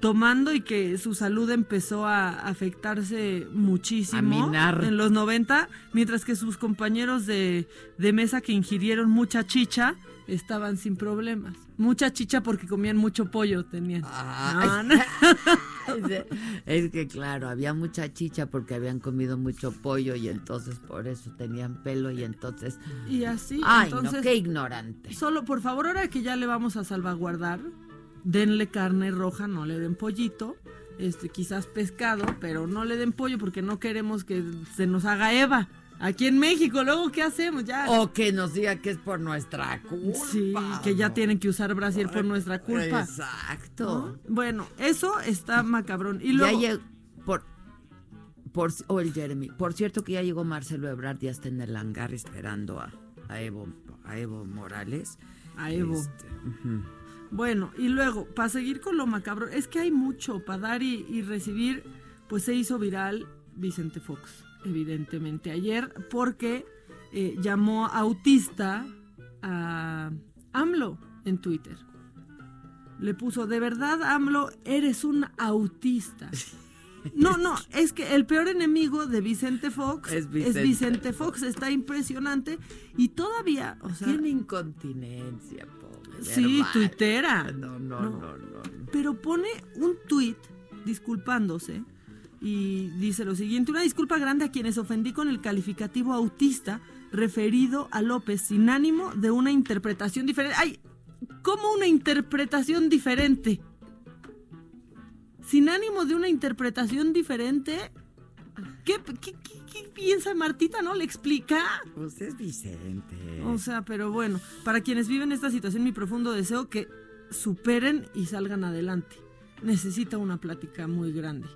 tomando y que su salud empezó a afectarse muchísimo A minar. en los 90, mientras que sus compañeros de, de mesa que ingirieron mucha chicha estaban sin problemas. Mucha chicha porque comían mucho pollo, tenían. Ay. No, no. Es que claro, había mucha chicha porque habían comido mucho pollo y entonces por eso tenían pelo y entonces... Y así, Ay, entonces... no, qué ignorante. Solo, por favor, ahora que ya le vamos a salvaguardar, denle carne roja, no le den pollito, este, quizás pescado, pero no le den pollo porque no queremos que se nos haga Eva. Aquí en México, luego, ¿qué hacemos? Ya. O que nos diga que es por nuestra culpa. Sí, que ya tienen que usar Brasil por nuestra culpa. Exacto. Bueno, eso está macabrón. Y luego... Ya por, por, o el Jeremy. Por cierto que ya llegó Marcelo Ebrard y está en el hangar esperando a, a Evo, a Evo Morales. A Evo. Este, bueno, y luego, para seguir con lo macabro, es que hay mucho para dar y, y recibir, pues se hizo viral Vicente Fox evidentemente, ayer, porque eh, llamó autista a AMLO en Twitter. Le puso, de verdad, AMLO, eres un autista. No, no, es que el peor enemigo de Vicente Fox es Vicente, Fox, está impresionante y todavía, o sea, tiene incontinencia, pobre. Sí, tuitera. No, no, no, no, no, Pero pone un tuit disculpándose y dice lo siguiente, una disculpa grande a quienes ofendí con el calificativo autista referido a López sin ánimo de una interpretación diferente. ¡Ay! ¿Cómo una interpretación diferente? Sin ánimo de una interpretación diferente. ¿Qué, piensa Martita? ¿No le explica? Pues es Vicente. O sea, pero bueno, para quienes viven esta situación, mi profundo deseo que superen y salgan adelante. Necesita una plática muy grande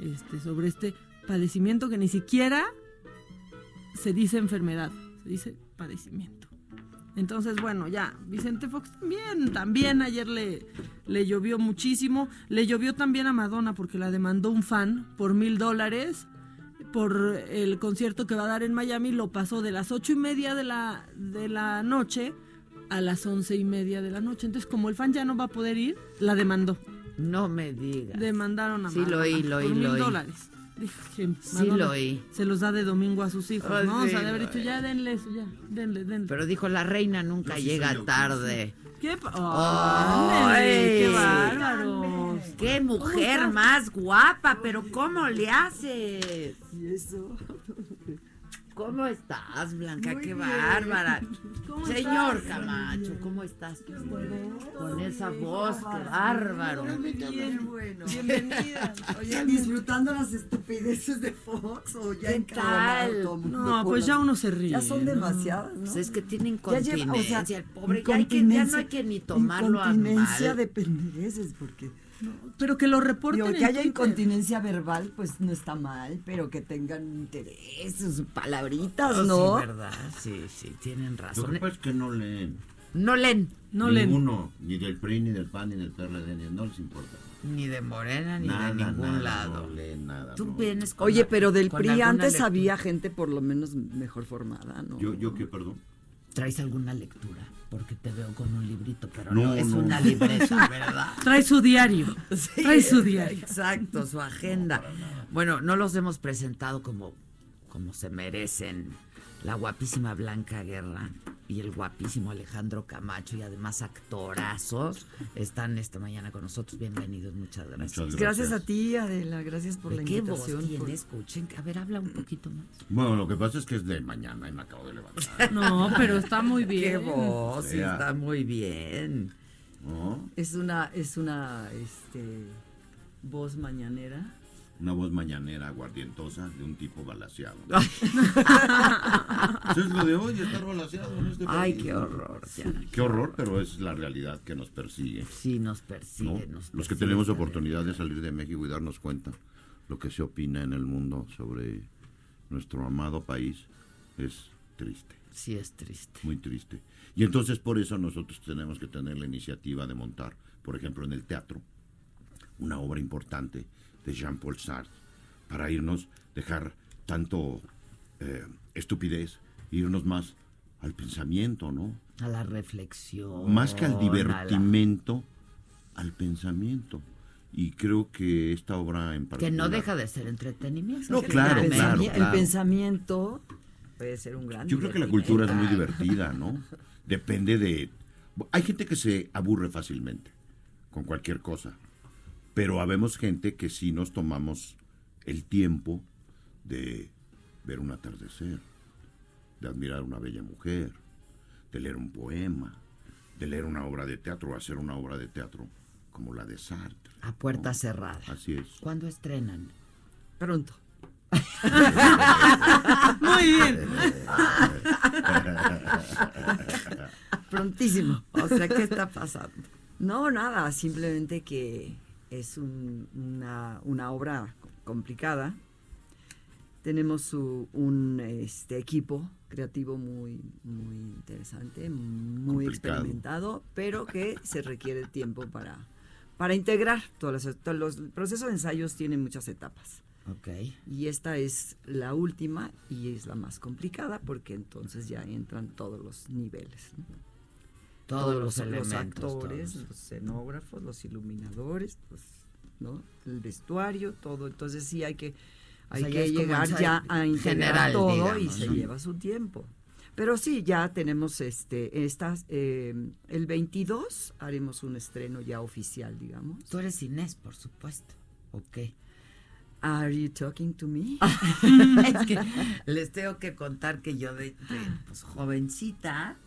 este, sobre este padecimiento que ni siquiera se dice enfermedad, se dice padecimiento. Entonces, bueno, ya, Vicente Fox también, también ayer le, le llovió muchísimo. Le llovió también a Madonna porque la demandó un fan por mil dólares por el concierto que va a dar en Miami. Lo pasó de las ocho y media de la, de la noche a las once y media de la noche. Entonces, como el fan ya no va a poder ir, la demandó. No me digas. Demandaron a Sí, lo oí, lo oí, por mil dólares. Dije, sí lo oí. Se los da de domingo a sus hijos, ¿no? o sea, de haber dicho, ya denle eso, ya, denle, denle. Pero dijo, la reina nunca llega tarde. ¿Qué? ¡Ay, qué bárbaro! ¡Qué mujer más guapa! Pero ¿cómo le haces? ¿Y eso? ¿Cómo estás, Blanca? ¡Qué bárbara! Señor Camacho, ¿cómo estás? Con esa voz, qué bárbaro. Bien, bueno. Bienvenida. Oye, disfrutando las estupideces de Fox o ya en No, pues ya uno se ríe. Ya son demasiadas, ¿no? Pues es que tiene incontinencia, el pobre. Ya, hay que, ya no hay que ni tomarlo a mal. De pendeces, porque pero que lo reporten. que haya incontinencia verbal, pues no está mal, pero que tengan interés, sus palabritas, ¿no? Sí, verdad, sí, sí, tienen razón. Lo que es que no leen. No leen. No Ninguno, ni del PRI, ni del PAN, ni del PRD, ni no les importa. Ni de Morena, ni de ningún lado. No leen nada. Tú vienes con Oye, pero del PRI antes había gente por lo menos mejor formada, ¿no? ¿Yo, yo qué, perdón? ¿Traes alguna lectura? Porque te veo con un librito, pero no, es una libreta, ¿verdad? Trae su diario. trae su diario. Exacto, su agenda. Bueno, no los hemos presentado como, como se merecen la guapísima Blanca Guerra y el guapísimo Alejandro Camacho y además actorazos están esta mañana con nosotros. Bienvenidos, muchas gracias. gracias. a ti, Adela, gracias por la ¿Qué invitación. Voz tiene? Escuchen, a ver, habla un poquito más. Bueno, lo que pasa es que es de mañana y me acabo de levantar. no, pero está muy bien. Qué voz, sí, está muy bien. Es una, es una, este, voz mañanera una voz mañanera aguardientosa de un tipo balaseado. Eso es lo de hoy, estar balaseado en este país. Ay, qué horror. qué horror, pero es la realidad que nos persigue. Sí, nos persigue. Los que tenemos oportunidad de salir de México y darnos cuenta lo que se opina en el mundo sobre nuestro amado país es triste. Sí, es triste. Muy triste. Y entonces por eso nosotros tenemos que tener la iniciativa de montar, por ejemplo, en el teatro, una obra importante de Jean-Paul Sartre, para irnos, dejar tanto eh, estupidez, irnos más al pensamiento, ¿no? A la reflexión. Más que al divertimento, al pensamiento. Y creo que esta obra en particular... Que no deja de ser entretenimiento. No, claro, claro, El pensamiento puede ser un gran... Yo creo que la cultura es muy divertida, ¿no? Depende de... Hay gente que se aburre fácilmente con cualquier cosa. Pero habemos gente que sí nos tomamos el tiempo de ver un atardecer, de admirar una bella mujer, de leer un poema, de leer una obra de teatro, o hacer una obra de teatro como la de Sartre. A puerta cerrada. Así es. ¿Cuándo estrenan? Pronto. Muy bien. Prontísimo. O sea, ¿qué está pasando? No, nada, simplemente que es una, una obra complicada. Tenemos un este, equipo creativo muy, muy interesante, muy experimentado, pero que se requiere tiempo para, para integrar todos los, todos los procesos de ensayos tienen muchas etapas. Okay. Y esta es la última y es la más complicada porque entonces ya entran todos los niveles. Todos, los, elementos, actores, los escenógrafos, los iluminadores, pues, ¿no? el vestuario, todo. Entonces sí hay que, hay que llegar ya a integrar todo y se lleva su tiempo. Pero sí, ya tenemos este, estas, eh, el 22 haremos un estreno ya oficial, digamos. Tú eres Inés, por supuesto. Ok. Are you talking to me? es que les tengo que contar que yo de, pues, jovencita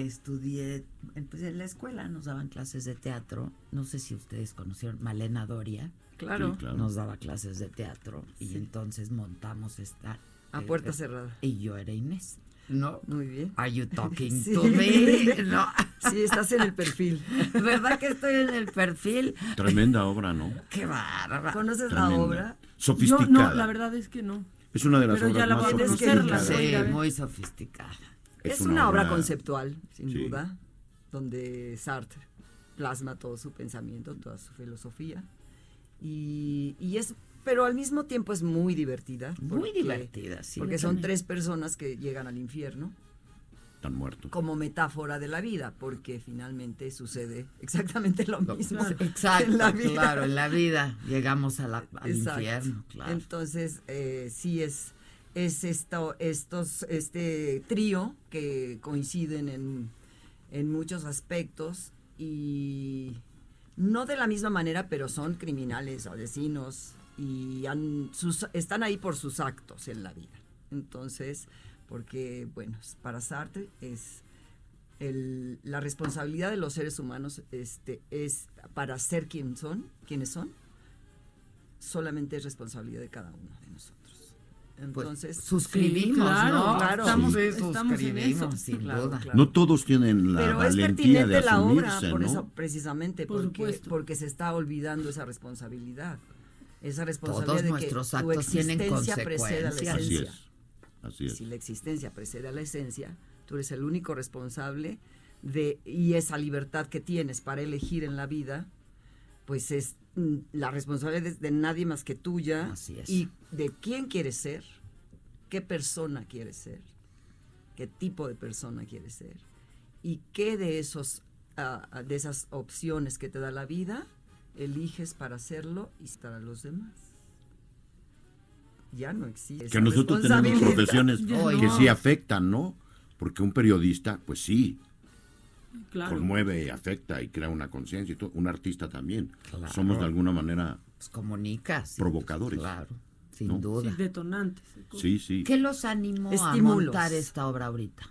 estudié pues, en la escuela, nos daban clases de teatro. No sé si ustedes conocieron Malena Doria. Claro. Nos daba clases de teatro y entonces montamos esta a puerta eh, cerrada. Y yo era Inés. No. Muy bien. Are you talking to me? No. Sí, estás en el perfil. ¿Verdad que estoy en el perfil? Tremenda obra, ¿no? Qué bárbara. ¿Conoces la obra? Sofisticada. no, la verdad es que no. Es una de las Pero obras ya la más sofisticadas. Sí, muy sofisticada. Es, una, obra, conceptual, sin duda, donde Sartre plasma todo su pensamiento, toda su filosofía. Y, y es pero al mismo tiempo es muy divertida. Muy divertida, sí. Porque son tres personas que llegan al infierno. Están muertos. Como metáfora de la vida, porque finalmente sucede exactamente lo mismo. Exacto, en la vida. claro, en la vida llegamos a la, al infierno, claro. Entonces, eh, sí es, es esto, estos, este trío que coinciden en, en muchos aspectos y no de la misma manera, pero son criminales, asesinos, y están ahí por sus actos en la vida. Entonces, porque, bueno, para Sartre es el, la responsabilidad de los seres humanos este, es para ser quien son, quienes son, solamente es responsabilidad de cada uno de. Pues, Entonces, suscribimos, claro, ¿no? Claro, estamos, Sí, estamos en eso. sin Claro, duda. claro. No todos tienen la Pero es valentía pertinente de la obra, por ¿no? eso, precisamente, Por porque, supuesto. porque se está olvidando esa responsabilidad. Esa Todos responsabilidad de que nuestros tu actos tienen existencia precede a la. Así esencia. es. Así es. Si la existencia precede a la esencia, tú eres el único responsable de y esa libertad que tienes para elegir en la vida, pues es mm, la responsabilidad de, de nadie más que tuya Así es. y de quién quieres ser, qué persona quieres ser, qué tipo de persona quieres ser y qué de esos ah, de esas opciones que te da la vida eliges para hacerlo y para los demás. Ya no existe. Que nosotros tenemos profesiones que sí afectan, ¿no? Porque un periodista, pues sí, Claro. conmueve, afecta y crea una conciencia y todo. Un artista también. Claro. Somos de alguna manera Pues comunica. sí, Provocadores. Claro, sin ¿no? duda. Sí, detonantes. Sí, sí. ¿Qué los animó a montar esta obra ahorita?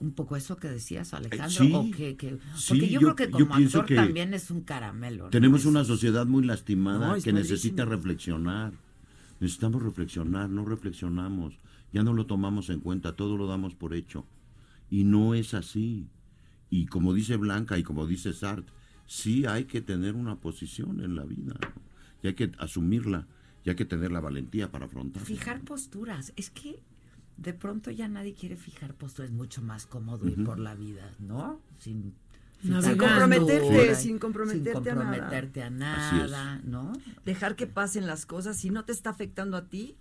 Un poco eso que decías, Alejandro. sí. ¿O qué? Sí, Porque yo, yo- creo que como actor que también es un caramelo. ¿no? Tenemos una sociedad muy lastimada No, que necesita reflexionar. Necesitamos reflexionar, no reflexionamos. Ya no lo tomamos en cuenta, todo lo damos por hecho. Y no es así. Y como dice Blanca y como dice Sartre, sí hay que tener una posición en la vida. ¿no? Y hay que asumirla. Y hay que tener la valentía para afrontarla. Fijar posturas. Es que de pronto ya nadie quiere fijar posturas. Es mucho más cómodo ir Ujú. por la vida, ¿no? Sin. Sin comprometerte, sin comprometerte, sin a nada. comprometerte a Así es. nada, ¿no? Dejar que pasen las cosas. Si no te está afectando a ti,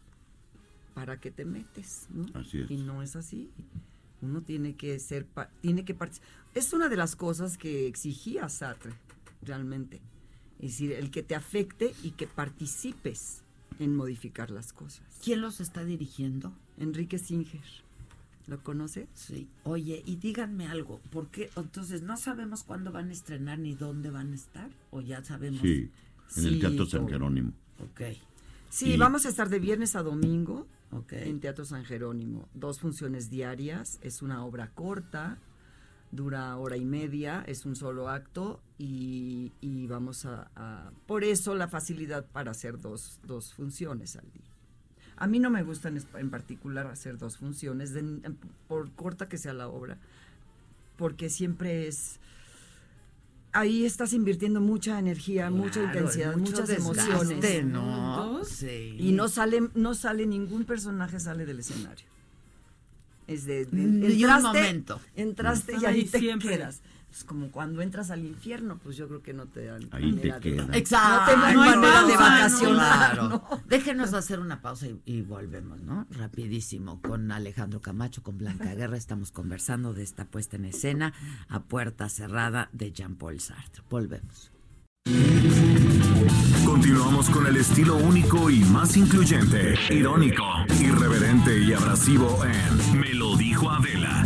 ¿para qué te metes? ¿no? Así es. Y no es así. Uno tiene que ser, pa- tiene que participar. Es una de las cosas que exigía Sartre, realmente. Es decir, el que te afecte y que participes en modificar las cosas. ¿Quién los está dirigiendo? Enrique Singer. ¿Lo conoce? Sí. Oye, y díganme algo, ¿por qué? Entonces, ¿no sabemos cuándo van a estrenar ni dónde van a estar? ¿O ya sabemos? Sí, en el Teatro San. Jerónimo. Ok, Sí, Y- vamos a estar de viernes a domingo en Teatro San Jerónimo. Dos funciones diarias. Es una obra corta, dura hora y media, es un solo acto y, vamos a, Por eso la facilidad para hacer dos, dos funciones al día. A mí no me gusta en, particular hacer dos funciones, por corta que sea la obra, porque siempre es ahí estás invirtiendo mucha energía, mucha intensidad, muchas emociones. ¿no? Y no sale, no sale ningún personaje sale del escenario. Es de, entraste, momento. Entraste y ahí te quedas. Es como cuando entras al infierno, pues yo creo que no te dan Ahí te quedas. Exacto. No te dan manera de vacacionar. Déjenos hacer una pausa y, volvemos, ¿no? Rapidísimo. Con Alejandro Camacho, con Blanca Guerra, estamos conversando de esta puesta en escena a puerta cerrada de Jean-Paul Sartre. Volvemos. Continuamos con el estilo único y más incluyente, irónico, irreverente y abrasivo en Me lo dijo Adela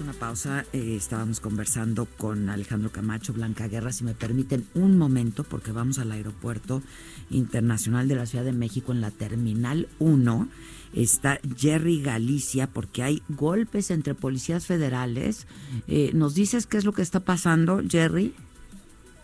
una pausa, eh, estábamos conversando con Alejandro Camacho, Blanca Guerra, si me permiten un momento, porque vamos al aeropuerto internacional de la Ciudad de México en la Terminal 1. Está Jerry Galicia, porque hay golpes entre policías federales. Eh, ¿Nos dices qué es lo que está pasando, Jerry?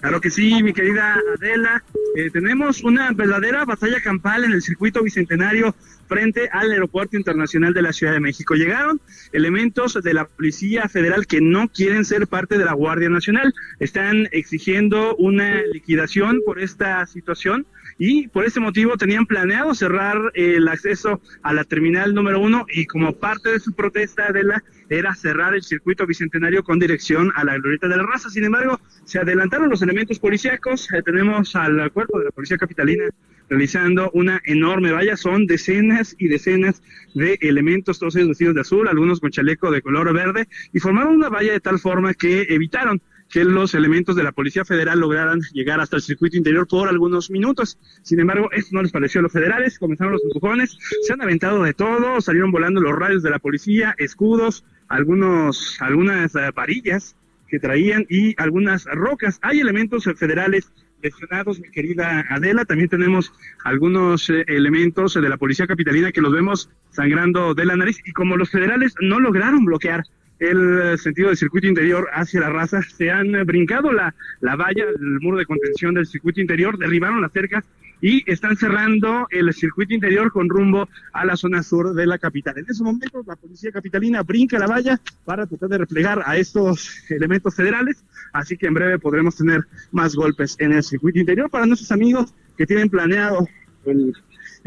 Claro que sí, mi querida Adela. Eh, tenemos una verdadera batalla campal en el circuito bicentenario frente al Aeropuerto Internacional de la Ciudad de México. Llegaron elementos de la Policía Federal que no quieren ser parte de la Guardia Nacional. Están exigiendo una liquidación por esta situación y por ese motivo tenían planeado cerrar el acceso a la terminal número uno y como parte de su protesta de la era cerrar el circuito bicentenario con dirección a la glorieta de la raza. Sin embargo, se adelantaron los elementos policíacos. Eh, tenemos al cuerpo de la policía capitalina realizando una enorme valla. Son decenas y decenas de elementos, todos ellos vestidos de azul, algunos con chaleco de color verde, y formaron una valla de tal forma que evitaron que los elementos de la Policía Federal lograran llegar hasta el circuito interior por algunos minutos. Sin embargo, esto no les pareció a los federales, comenzaron los empujones, se han aventado de todo, salieron volando los rayos de la policía, escudos, algunos, algunas eh, varillas que traían y algunas rocas. Hay elementos federales lesionados, mi querida Adela. También tenemos algunos eh, elementos de la policía capitalina que los vemos sangrando de la nariz. Y como los federales no lograron bloquear el sentido del circuito interior hacia la raza, se han brincado la, la valla, el muro de contención del circuito interior, derribaron las cercas y están cerrando el circuito interior con rumbo a la zona sur de la capital. En ese momento, la policía capitalina brinca la valla para tratar de replegar a estos elementos federales, así que en breve podremos tener más golpes en el circuito interior para nuestros amigos que tienen planeado el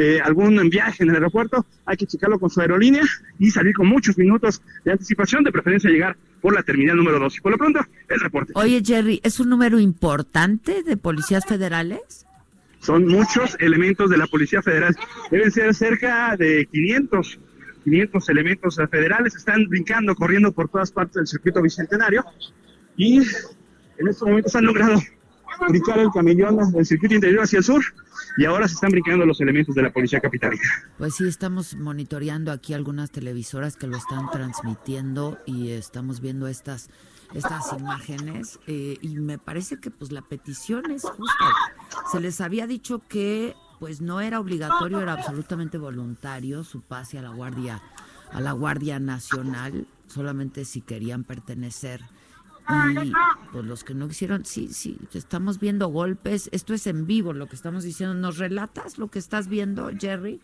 eh, algún viaje en el aeropuerto, hay que checarlo con su aerolínea y salir con muchos minutos de anticipación, de preferencia llegar por la terminal número 2. Y por lo pronto, el reporte. Oye, Jerry, ¿es un número importante de policías federales? Son muchos elementos de la Policía Federal. Deben ser cerca de 500, 500 elementos federales. Están brincando, corriendo por todas partes del circuito bicentenario. Y en estos momentos han logrado brincar el camellón del circuito interior hacia el sur y ahora se están brincando los elementos de la policía capitalina. Pues sí, estamos monitoreando aquí algunas televisoras que lo están transmitiendo y estamos viendo estas estas imágenes eh, y me parece que pues la petición es justa. Se les había dicho que pues no era obligatorio, era absolutamente voluntario su pase a la Guardia a la Guardia Nacional, solamente si querían pertenecer y pues los que no quisieron, sí, sí, estamos viendo golpes. Esto es en vivo lo que estamos diciendo. ¿Nos relatas lo que estás viendo, Jerry?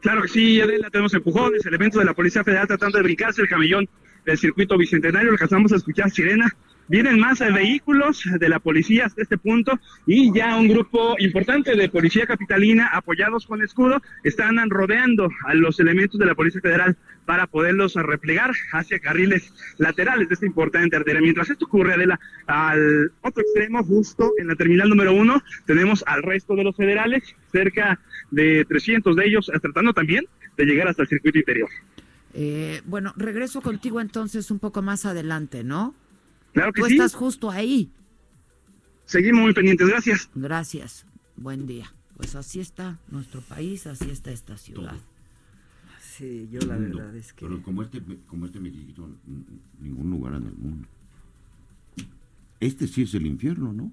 Claro que sí, Adela, tenemos empujones, elementos de la Policía Federal tratando de brincarse el camellón del circuito bicentenario. Alcanzamos a escuchar sirena Vienen más vehículos de la policía hasta este punto y ya un grupo importante de policía capitalina apoyados con escudo están rodeando a los elementos de la Policía Federal para poderlos replegar hacia carriles laterales de esta importante arteria. Mientras esto ocurre, al otro extremo, justo en la terminal número uno, tenemos al resto de los federales, cerca de 300 de ellos, tratando también de llegar hasta el circuito interior. Eh, bueno, regreso contigo entonces un poco más adelante, ¿no? Claro que Tú estás justo ahí. Seguimos muy pendientes, gracias. Gracias. Buen día. Pues así está nuestro país, así está esta ciudad. Sí, yo la verdad es que... Pero como este, como este México, ningún lugar en el mundo. Este sí es el infierno, ¿no?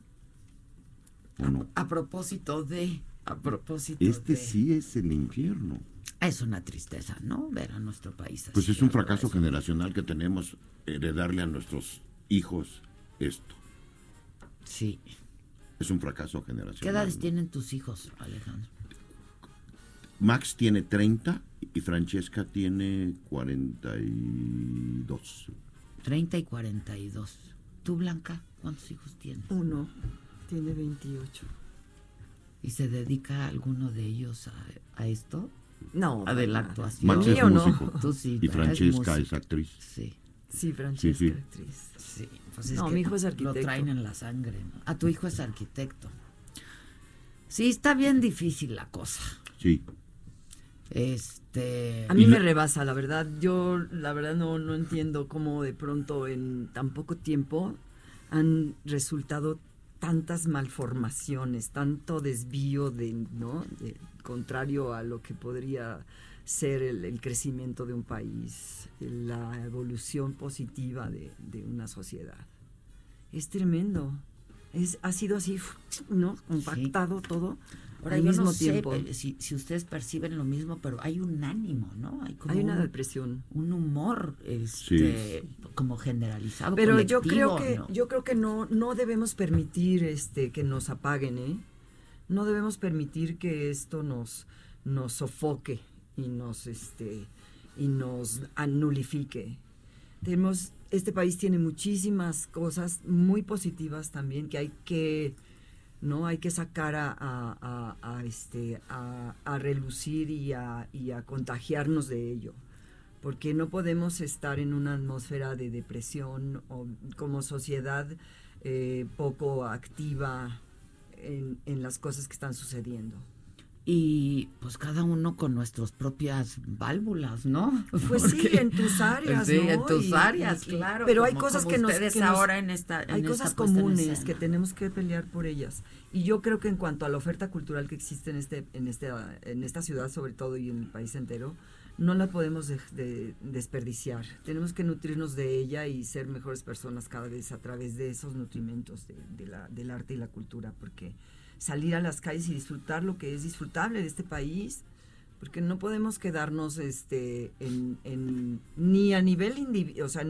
¿O no? A propósito de... A propósito Este sí es el infierno. Es una tristeza, ¿no? Ver a nuestro país así. Pues es un fracaso generacional que tenemos heredarle a nuestros hijos esto. Sí. Es un fracaso generacional. ¿Qué edades tienen tus hijos, Alejandro? Max tiene 30 y Francesca tiene 42. 30 y 42. ¿Tú, Blanca, cuántos hijos tienes? Uno, tiene 28. ¿Y se dedica alguno de ellos a, esto? No. A de la actuación. Max es músico. Tú sí, y Francesca es, actriz. Sí. Sí, Francesca es actriz. Sí. Pues es no, mi hijo es arquitecto. Lo traen en la sangre. ¿no? A tu hijo es arquitecto. Sí, está bien difícil la cosa. Sí. Este. A mí me rebasa, la verdad. Yo, la verdad, no, no entiendo cómo de pronto en tan poco tiempo han resultado tantas malformaciones, tanto desvío de, ¿no? contrario a lo que podría ser el, crecimiento de un país, la evolución positiva de, de una sociedad. Es tremendo. Es, ha sido así, ¿no? Compactado todo Ahora, al yo mismo no sé tiempo. si, si, ustedes perciben lo mismo, pero hay un ánimo, ¿no? Hay, como hay una un, depresión. Un humor este, como generalizado. Pero yo creo que, ¿no? yo creo que no, no debemos permitir este, que nos apaguen, ¿eh? No debemos permitir que esto nos, nos sofoque y nos, este, y nos anulifique. Tenemos, este país tiene muchísimas cosas muy positivas también que hay que no hay que sacar a, este a, relucir y, a, contagiarnos de ello. Porque no podemos estar en una atmósfera de depresión o como sociedad eh, poco activa en las cosas que están sucediendo y pues cada uno con nuestras propias válvulas, ¿no? Pues sí, en tus áreas, sí, ¿no? en tus Y- áreas, y- claro. Pero hay como- cosas como que nos, que nos- ahora en esta en hay esta cosas comunes que tenemos que pelear por ellas. Y yo creo que en cuanto a la oferta cultural que existe en este en este en esta ciudad sobre todo y en el país entero, no la podemos de- de- desperdiciar. Tenemos que nutrirnos de ella y ser mejores personas cada vez a través de esos nutrimentos de la, del arte y la cultura, porque salir a las calles y disfrutar lo que es disfrutable de este país, porque no podemos quedarnos este en, en- ni a nivel o sea,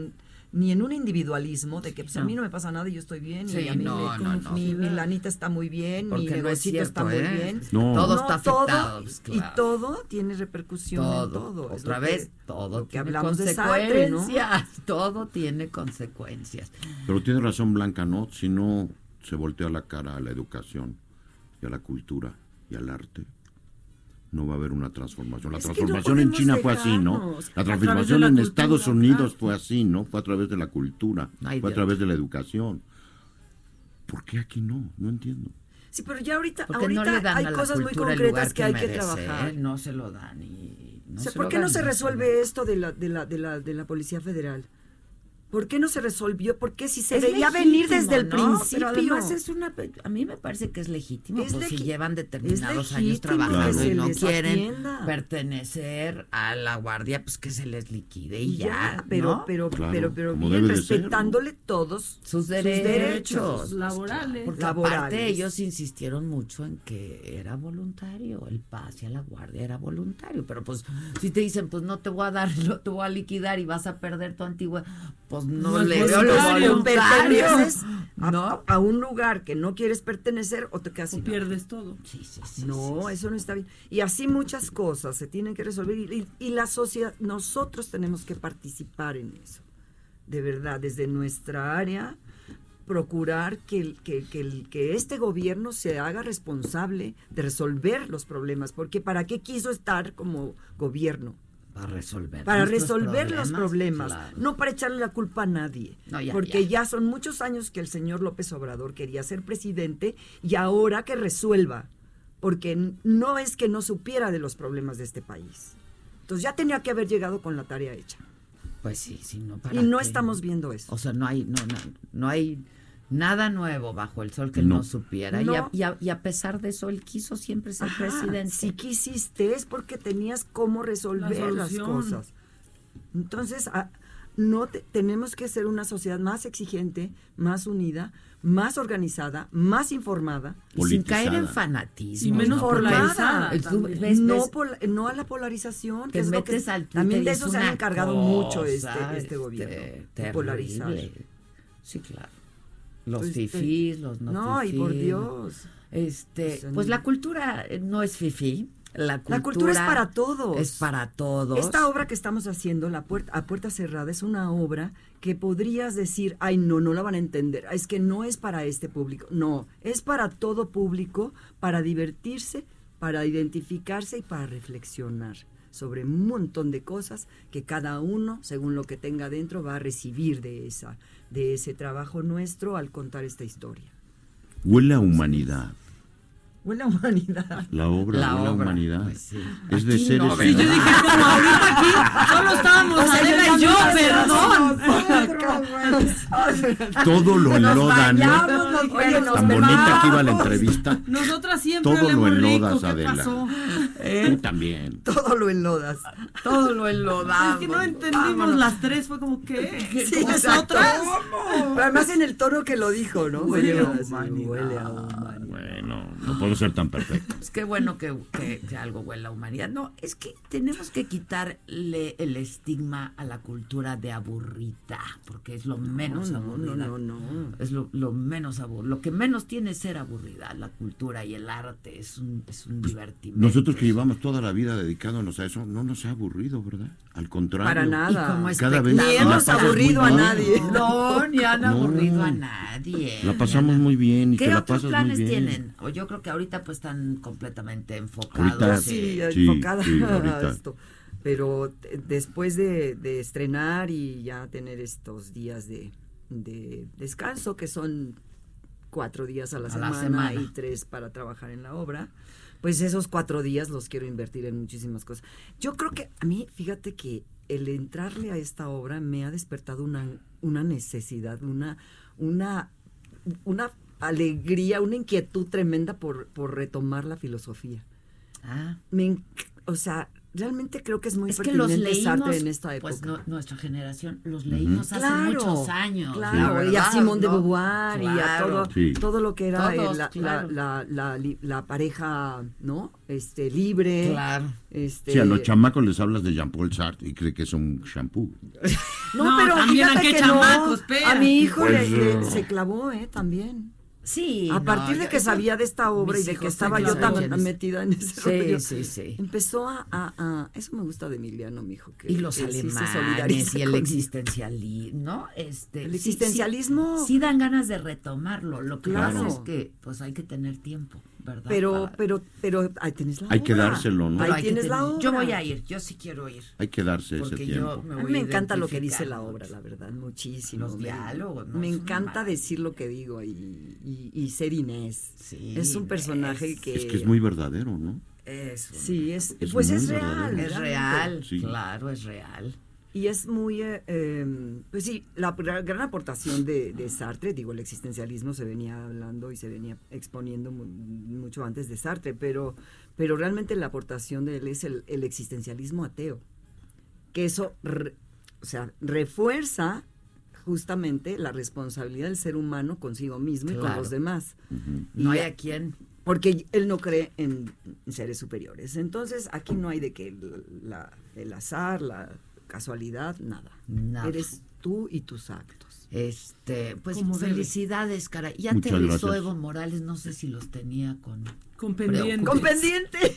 ni en un individualismo de que pues, a mí no me pasa nada y yo estoy bien Sí, y a mí no, me- no, no. mi, mi lanita está muy bien, mi no es negocito está muy ¿eh? bien. No. Todo está afectado, todo, y todo tiene repercusión todo, en todo. Es otra que- vez, todo lo que tiene hablamos de todo tiene consecuencias. Pero tiene razón Blanca, ¿no? Si no se voltea la cara a la educación y a la cultura y al arte, no va a haber una transformación. La Es que no transformación en China fue así, ¿no? La transformación la en cultura, Estados Unidos claro. fue así, ¿no? Fue a través de la cultura, Ay, fue a través de la educación. ¿Por qué aquí no? No entiendo. Sí, pero ya ahorita, ahorita no le dan hay a la cosas muy concretas que hay que merece, trabajar. ¿eh? No se lo dan y no O sea, se ¿por lo qué no dan, se resuelve esto de la, de la, de la, de la Policía Federal? ¿Por qué no se resolvió? Porque si se Es veía legítimo, venir desde el ¿no? principio. Pero además es una, a mí me parece que es legítimo, Es pues si llevan determinados años trabajando y no quieren atienda. pertenecer a la guardia, pues que se les liquide y ya, ya, pero, ¿no? pero, Claro, pero, pero bien, respetándole todos sus derechos, laborales. Porque Laborales. aparte ellos insistieron mucho en que era voluntario, el pase a la guardia era voluntario, pero pues si te dicen, pues no te voy a dar, no te voy a liquidar y vas a perder tu antigua, pues no, le veo perteneces a, ¿No? a un lugar que no quieres pertenecer o te quedas O pierdes todo. Sí, sí, sí, No, eso no está bien. Y así muchas cosas se tienen que resolver y, y la sociedad, nosotros tenemos que participar en eso. De verdad, desde nuestra área, procurar que, que, que, que este gobierno se haga responsable de resolver los problemas, porque ¿para qué quiso estar como gobierno? Para resolver. Para resolver los problemas, claro. no para echarle la culpa a nadie. No, ya, porque ya. ya. son muchos años que el señor López Obrador quería ser presidente y ahora que resuelva, porque no es que no supiera de los problemas de este país. Entonces ya tenía que haber llegado con la tarea hecha. Pues sí, sí, no Y no qué? estamos viendo eso. O sea, no hay, no, no, no hay nada nuevo bajo el sol que él no, No. supiera. No. Y, a, y a- y a pesar de eso, él quiso siempre ser Ajá, presidente. Si quisiste es porque tenías cómo resolver La las cosas. Entonces, a- no tenemos que ser una sociedad más exigente, más unida, más organizada, más informada. Y sin caer en fanatismo. Y menos polarizada. No, no, a la polarización. Que, es lo que, también de eso se ha encargado mucho este, este, este gobierno. polarizar. Sí, claro. Los pues, fifís, los no No, y por Dios. Este, pues, pues la cultura no es fifí. La cultura, es para todos. Es para todos. Esta obra que estamos haciendo, la puerta, a puerta cerrada, es una obra que podrías decir, ay, no, no la van a entender. Es que no es para este público. No, es para todo público, para divertirse, para identificarse y para reflexionar sobre un montón de cosas que cada uno, según lo que tenga dentro, va a recibir de, esa, de ese trabajo nuestro al contar esta historia. Huele a humanidad. Huele a humanidad. La obra, la huele a humanidad. Pues es de seres no, sí, yo dije, como ahorita aquí, solo estábamos Adela y yo, perdón. Todo lo enlodan, ¿no? Tan bonita que iba la entrevista. Nosotras siempre Todo lo enlodas, Adela. ¿Eh? Tú también. Todo lo enlodas. Todo lo enlodamos. Es que no entendimos las tres, fue como, ¿qué? Sí, ¿Nosotras? Pero además en el tono que lo dijo, ¿no? Huele a humanidad. Huele a humanidad. No puedo ser tan perfecto. Es que bueno que, que, algo huele a humanidad. No, es que tenemos que quitarle el estigma a la cultura de aburrida, porque es lo menos no, aburrida. No, no, no. Es lo, lo menos aburrido. Lo que menos tiene es ser aburrida. La cultura y el arte es un, es un pues, divertimento. Nosotros que llevamos toda la vida dedicándonos a eso, no nos ha aburrido, ¿verdad? Al contrario. Para nada. Cada vez ni hemos aburrido a nadie. No, ni han aburrido a nadie. La pasamos muy bien y ¿Qué te la otros pasas planes muy bien. tienen? O yo creo que ahorita pues están completamente enfocados. sí, sí, enfocada sí, a esto. Pero después de, de, estrenar y ya tener estos días de, de, descanso, que son cuatro días a la, A la semana, semana. y tres para trabajar en la obra, pues esos cuatro días los quiero invertir en muchísimas cosas. Yo creo que a mí, fíjate que el entrarle a esta obra me ha despertado una, una necesidad, una, una, una alegría, una inquietud tremenda por, por retomar la filosofía. Ah. Me, o sea, realmente creo que es muy Es que los leímos, en esta época. pues no- nuestra generación los leímos hace Claro, muchos años. Claro, la y a Simón de. Beauvoir y a todo, Sí. todo lo que era Todos, eh, la, claro. la, la, la li- la pareja, ¿no? Este, libre. Claro. Este, Si a los chamacos les hablas de Jean-Paul Sartre y cree que es un shampoo. No, No, pero también a qué chamacos, no. A mi hijo Pues, le- le- eh, se clavó, ¿eh? También. Sí. A no, partir de yo- que sabía de esta obra y de que estaba yo tan metida en ese Sí, rollo, sí, sí. empezó a, a- a- Eso me gusta de Emiliano, mi hijo. Que Y los que alemanes y el existencialismo, ¿no? Este, El sí, existencialismo. Sí, sí dan ganas de retomarlo. Lo que Claro. pasa es que pues hay que tener tiempo, ¿verdad? Pero, Para- pero, pero, ahí tienes la Hay que obra. dárselo, ¿no? Ahí hay que tienes la obra. Yo voy a ir, yo sí quiero ir. Hay que darse ese Porque tiempo. yo me A voy mí me a encanta lo que dice la obra, la verdad, muchísimo. Los Me- diálogos, ¿no? Me Es encanta decir lo que digo y, y, y ser Inés. Sí, es un personaje es- que... Es que es muy verdadero, ¿no? Es, un- Sí, es, Es pues es verdadero. real. es realmente. real, Sí. claro, es real. Y es muy, eh, eh, pues sí, la gra- gran aportación de, de Sartre, digo, el existencialismo se venía hablando y se venía exponiendo mu- mucho antes de Sartre, pero, pero realmente la aportación de él es el, el existencialismo ateo, que eso, re- o sea, refuerza justamente la responsabilidad del ser humano consigo mismo y con los demás. No Y hay a- quien porque él no cree en seres superiores. Entonces, aquí no hay de que el, la- el azar, la casualidad, nada. Nada. Eres tú y tus actos. Este, pues Como debe. felicidades, cara. Ya Muchas aterrizó gracias. Evo Morales, no sé si los tenía con Con pendiente. ¡Con pendiente!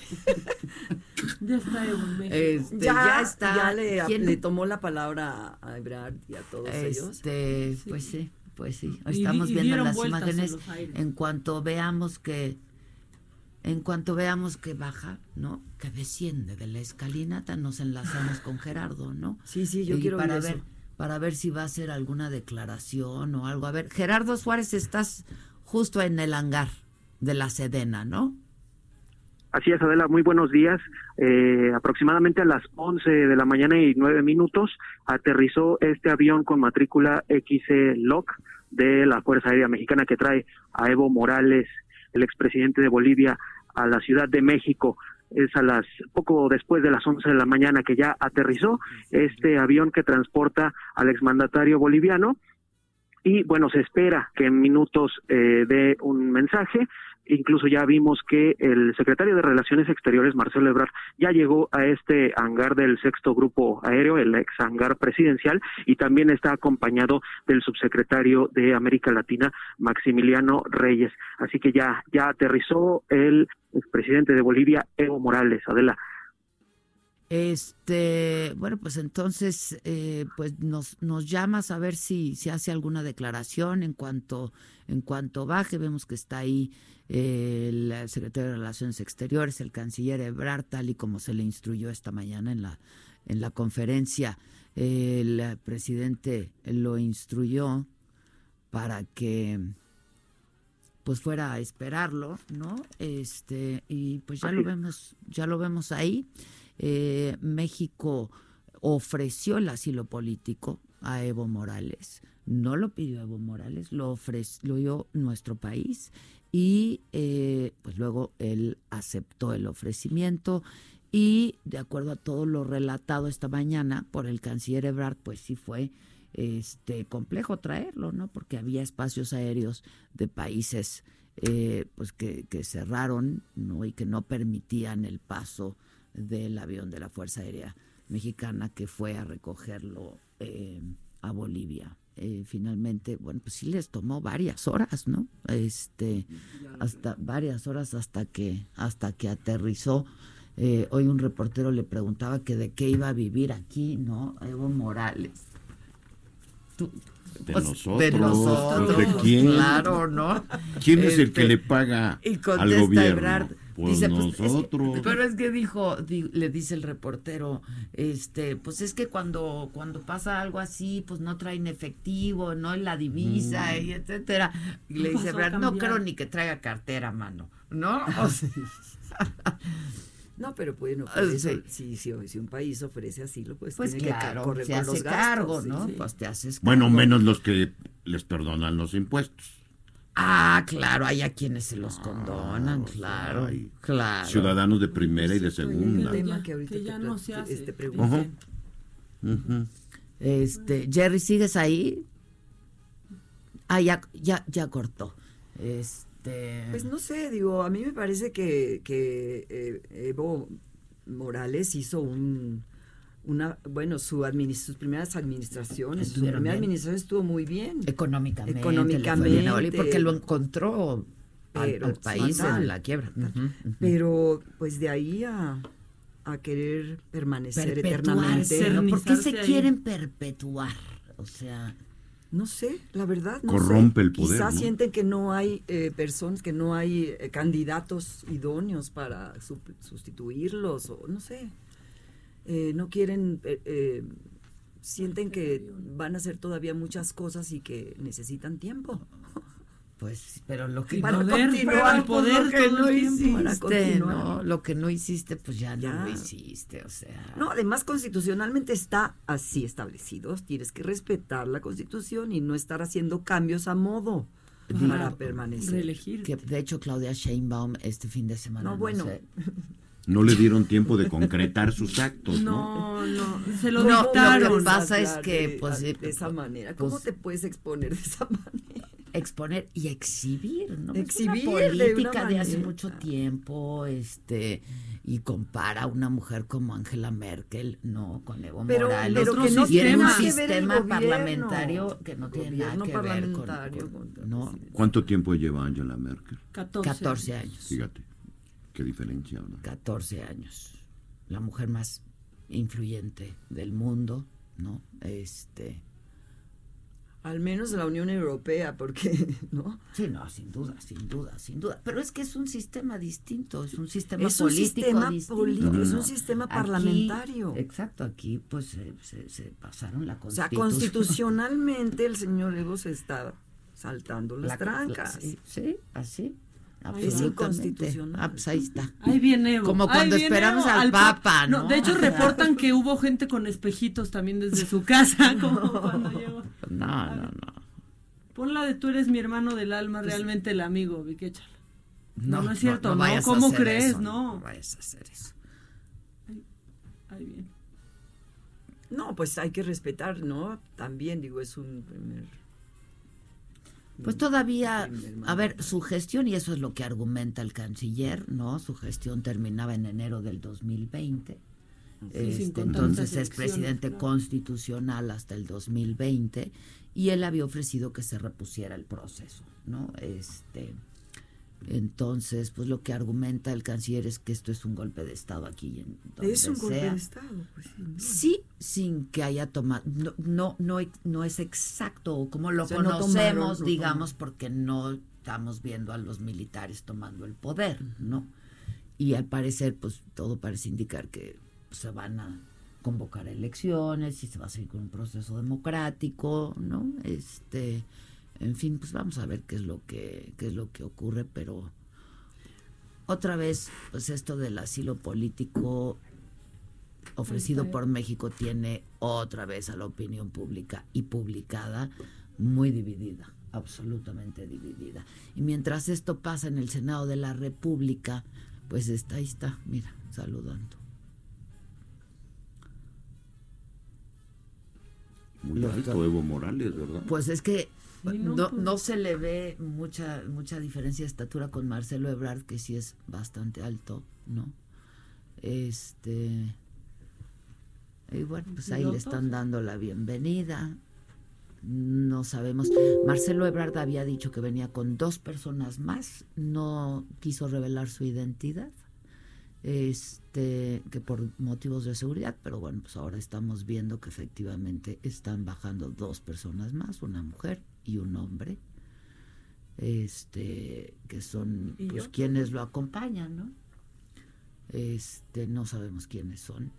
Ya está Evo en México. Este, ya, ya está. ya le, ¿Quién? le tomó la palabra a Ebrard y a todos ellos. Este, pues sí, pues sí. Estamos y viendo las imágenes. En cuanto veamos que, en cuanto veamos que baja, ¿no? Que desciende de la escalinata, nos enlazamos con Gerardo, ¿no? Sí, sí, yo Y quiero para ver eso. para ver si va a hacer alguna declaración o algo. A ver, Gerardo Suárez, estás justo en el hangar de la Sedena, ¿no? Así es, Adela, muy buenos días. Eh, aproximadamente a las 11 de la mañana y 9 minutos aterrizó este avión con matrícula XC LOC de la Fuerza Aérea Mexicana que trae a Evo Morales, el expresidente de Bolivia, a la Ciudad de México. es a las poco después de las 11 de la mañana que ya aterrizó este avión que transporta al exmandatario boliviano y bueno, se espera que en minutos eh, dé un mensaje. Incluso ya vimos que el secretario de Relaciones Exteriores, Marcelo Ebrard, ya llegó a este hangar del sexto grupo aéreo, el ex hangar presidencial, y también está acompañado del subsecretario de América Latina, Maximiliano Reyes. Así que ya, ya aterrizó el expresidente de Bolivia, Evo Morales. Adela. Este, bueno, pues entonces, eh, pues nos, nos llamas a ver si, si hace alguna declaración en cuanto, en cuanto baje. Vemos que está ahí eh, el secretario de Relaciones Exteriores, el canciller Ebrard, tal y como se le instruyó esta mañana en la, en la conferencia. el presidente lo instruyó para que pues fuera a esperarlo, ¿no? Este, y pues ya lo vemos, ya lo vemos ahí. Eh, México ofreció el asilo político a Evo Morales. No lo pidió Evo Morales, lo ofreció nuestro país y eh, pues luego él aceptó el ofrecimiento y de acuerdo a todo lo relatado esta mañana por el canciller Ebrard, pues sí fue este complejo traerlo, ¿no? Porque había espacios aéreos de países eh, pues que, cerraron. Y que no permitían el paso del avión de la Fuerza Aérea Mexicana que fue a recogerlo eh, a Bolivia. Eh, finalmente, bueno, pues sí les tomó varias horas, ¿no? Este, hasta varias horas hasta que hasta que aterrizó. Eh, hoy un reportero le preguntaba que de qué iba a vivir aquí, ¿no? Evo Morales. de, nosotros, de nosotros, ¿de quién? Claro, ¿no? ¿Quién es el que este, le paga al gobierno? Pues dice, pues, nosotros. pero es que dijo, le dice el reportero, este, pues es que cuando, cuando pasa algo así, pues no traen efectivo, no en la divisa, y etcétera. Y le dice, no creo ni que traiga cartera, mano, ¿no? No, pero bueno, ah, si, si, un país ofrece asilo, pues, pues tiene claro, que correr se hace cargo, ¿no? Pues te haces cargo. Bueno, menos los que les perdonan los impuestos. Ah, claro, hay a quienes se los condonan, claro, claro. Ciudadanos de primera y de segunda. que, ya no se hace. Este, este, Jerry, ¿sigues ahí? Ah, ya, ya, ya cortó. Este... Pues no sé, digo, a mí me parece que, que eh, Evo Morales hizo un una bueno su sus primeras administraciones su primera administración estuvo muy bien. Económicamente económicamente. porque lo encontró al, país en la quiebra. Pero pues de ahí a, a querer permanecer eternamente. ¿por qué se quieren perpetuar o sea no sé, la verdad. No Corrompe el poder. Quizás sienten que no hay eh, personas, que no hay eh, candidatos idóneos para sustituirlos, o no sé. Eh, no quieren, eh, eh, sienten que van a hacer todavía muchas cosas y que necesitan tiempo. Pues, pero lo que para poder, continuar, poder lo que no hiciste, no, lo que no hiciste, pues ya, ya, no lo hiciste, o sea. No, además constitucionalmente está así establecido, tienes que respetar la constitución y no estar haciendo cambios a modo para permanecer. Que de hecho Claudia Sheinbaum este fin de semana no, bueno, no le dieron tiempo de concretar sus actos. No, no, no se lo no, Lo que pasa es que, pues, de, esa manera, ¿cómo pues te puedes exponer de esa manera? Exponer y exhibir, ¿no? Exhibir es una política de, hace mucho tiempo, este, y compara a una mujer como Angela Merkel, no, con Evo Morales. Pero que no tiene un sistema parlamentario que no tiene nada que ver con, ¿no? ¿Cuánto tiempo lleva Angela Merkel? 14, 14 años. Fíjate. Qué diferencia, ¿no? 14 años. La mujer más influyente del mundo, ¿no? Este. Al menos de la Unión Europea, porque, ¿no? Sí, no, sin duda, sin duda, sin duda. Pero es que es un sistema distinto, es un sistema es un sistema político, es un sistema parlamentario. exacto, aquí pues se, pasaron la constitución. O sea, constitucionalmente el señor Evo se está saltando las trancas. sí, así. Es inconstitucional. Ah, pues ahí está. Ahí viene Evo. Como cuando esperamos al, Papa, ¿no? De hecho, reportan que hubo gente con espejitos también desde su casa, como cuando llegó. No, no, no. Pon la de tú eres mi hermano del alma, pues realmente el amigo, Vicky, No, no, es cierto, no, ¿cómo crees? no. No vayas a hacer eso. Ay, bien. No, pues hay que respetar, ¿no? También, digo, es un primer... Pues todavía, a ver, su gestión, y eso es lo que argumenta el canciller, ¿no? Su gestión terminaba en enero del 2020. Este, entonces es presidente constitucional hasta el 2020 y él había ofrecido que se repusiera el proceso, ¿no? Este, entonces, pues lo que argumenta el canciller es que esto es un golpe de Estado aquí. En es un golpe de Estado, pues sí. sin que haya tomado, no, no, no, no es exacto como lo conocemos, digamos, porque no estamos viendo a los militares tomando el poder, ¿no? Y al parecer, pues todo parece indicar que se van a convocar elecciones y se va a seguir con un proceso democrático, ¿no? Este, en fin, pues vamos a ver qué es lo que qué es lo que ocurre, pero otra vez, pues esto del asilo político ofrecido por México tiene otra vez a la opinión pública y publicada muy dividida, absolutamente dividida. Y mientras esto pasa en el Senado de la República, pues está ahí está, mira, saludando. Muy alto Evo Morales, ¿verdad? Pues es que no, no, se le ve mucha mucha diferencia de estatura con Marcelo Ebrard, que sí es bastante alto, ¿no? Este. Y bueno, pues ahí le están dando la bienvenida. No sabemos. Marcelo Ebrard había dicho que venía con dos personas más. No quiso revelar su identidad. Este, que por motivos de seguridad, pero bueno, pues ahora estamos viendo que efectivamente están bajando dos personas más, una mujer y un hombre, este, que son pues, quienes lo acompañan, ¿no? Este, no sabemos quiénes son.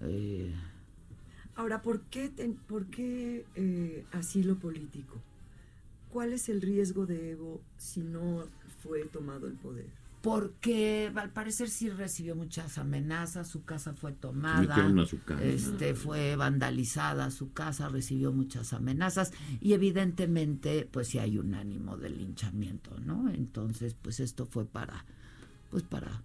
Eh, Ahora, ¿por qué, por qué eh, asilo político? ¿Cuál es el riesgo de Evo si no fue tomado el poder? Porque al parecer sí recibió muchas amenazas, su casa fue tomada, este fue vandalizada, su casa recibió muchas amenazas y evidentemente pues sí hay un ánimo de linchamiento, ¿no? Entonces pues esto fue para pues para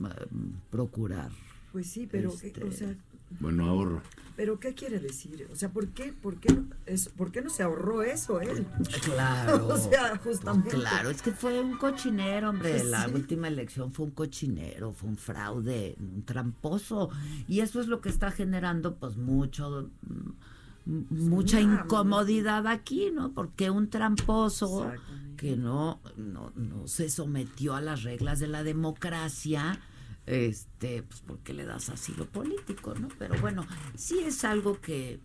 eh, procurar. Pues sí, pero este, o sea, bueno, ahorro. ¿Pero qué quiere decir? O sea, ¿por qué, por qué, no, es, ¿por qué no se ahorró eso él? Claro. o sea, justamente. Claro, es que fue un cochinero, hombre. La última elección fue un cochinero, fue un fraude, un tramposo. Y eso es lo que está generando, pues, mucho mucha incomodidad aquí, ¿no? Porque un tramposo que no, no, no se sometió a las reglas de la democracia, este, pues porque le das asilo político, ¿no? Pero bueno, sí es algo que,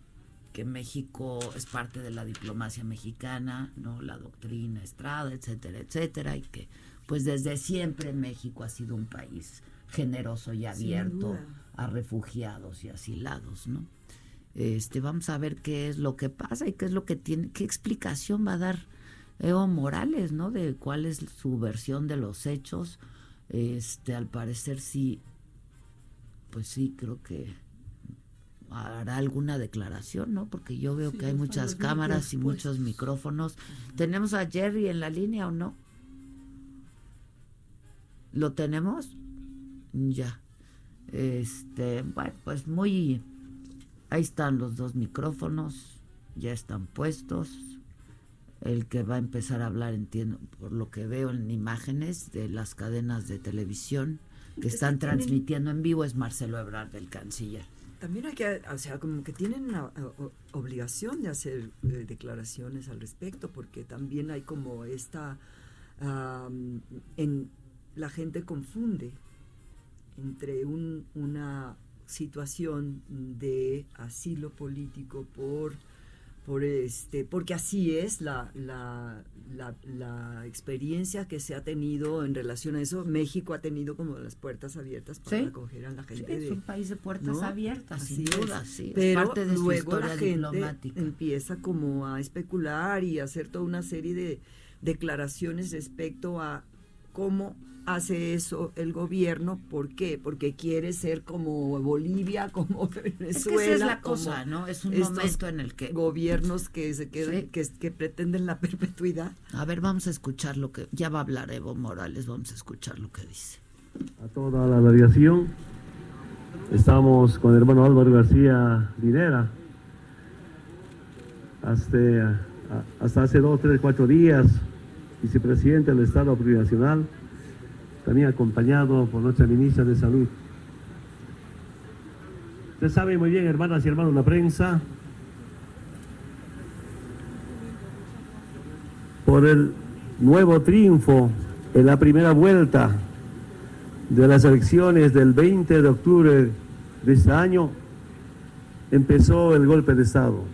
que México es parte de la diplomacia mexicana, ¿no? La doctrina Estrada, etcétera, etcétera, y que pues desde siempre México ha sido un país generoso y abierto a refugiados y asilados, ¿no? Este, vamos a ver qué es lo que pasa y qué es lo que tiene, qué explicación va a dar Evo Morales, ¿no? De cuál es su versión de los hechos este, al parecer sí, pues sí, creo que hará alguna declaración, ¿no? Porque yo veo que hay muchas cámaras y muchos micrófonos. ¿Tenemos a Jerry en la línea o no? ¿Lo tenemos? Ya. Este, bueno, pues muy ahí están los dos micrófonos, ya están puestos el que va a empezar a hablar, entiendo, por lo que veo en imágenes de las cadenas de televisión que están transmitiendo en vivo, es Marcelo Ebrard, del canciller. También hay que, o sea, como que tienen una obligación de hacer eh, declaraciones al respecto, porque también hay como esta, en, la gente confunde entre un, una situación de asilo político por por este, porque así es la, la, la, experiencia que se ha tenido en relación a eso. México ha tenido como las puertas abiertas para acoger a la gente. es un país de puertas abiertas, sin duda, sí. Pero parte de luego la gente empieza como a especular y a hacer toda una serie de declaraciones respecto a cómo hace eso el gobierno. ¿Por qué? Porque quiere ser como Bolivia, como Venezuela. Es que esa es la cosa, ¿no? Es un momento en el que... Gobiernos que se quedan, que, que pretenden la perpetuidad. A ver, vamos a escuchar lo que... Ya va a hablar Evo Morales, vamos a escuchar lo que dice. A toda la radiación. Estamos con el hermano Álvaro García Dinera. Hasta, hasta hace dos, tres, cuatro días, vicepresidente del Estado Plurinacional también acompañado por nuestra ministra de Salud. Usted sabe muy bien, hermanas y hermanos la prensa, por el nuevo triunfo en la primera vuelta de las elecciones del 20 de octubre de este año, empezó el golpe de Estado.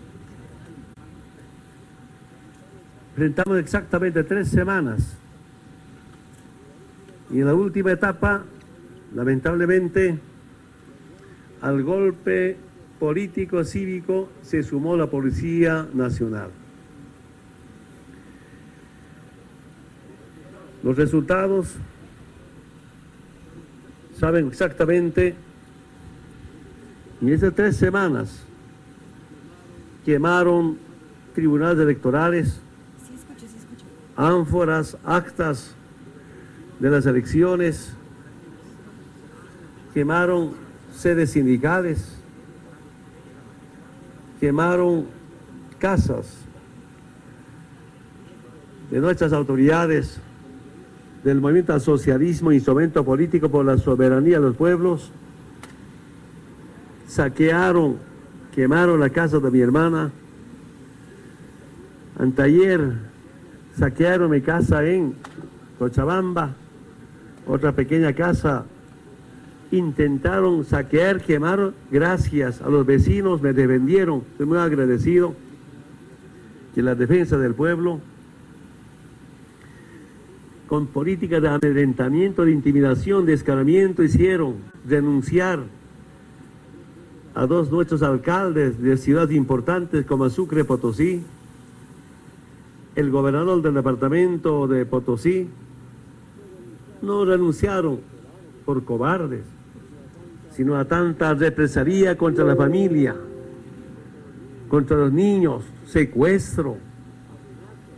Enfrentamos exactamente tres semanas y en la última etapa, lamentablemente, al golpe político cívico se sumó la Policía Nacional. Los resultados saben exactamente, en esas tres semanas quemaron tribunales electorales, ánforas, actas de las elecciones, quemaron sedes sindicales, quemaron casas de nuestras autoridades, del movimiento al socialismo, instrumento político por la soberanía de los pueblos, saquearon, quemaron la casa de mi hermana, anteayer saquearon mi casa en Cochabamba, otra pequeña casa, intentaron saquear, quemar, gracias a los vecinos me defendieron, estoy muy agradecido que la defensa del pueblo, con políticas de amedrentamiento, de intimidación, de escaramiento, hicieron denunciar a dos nuestros alcaldes de ciudades importantes como Sucre, Potosí, el gobernador del departamento de Potosí, no renunciaron por cobardes, sino a tanta represalia contra la familia, contra los niños, secuestro,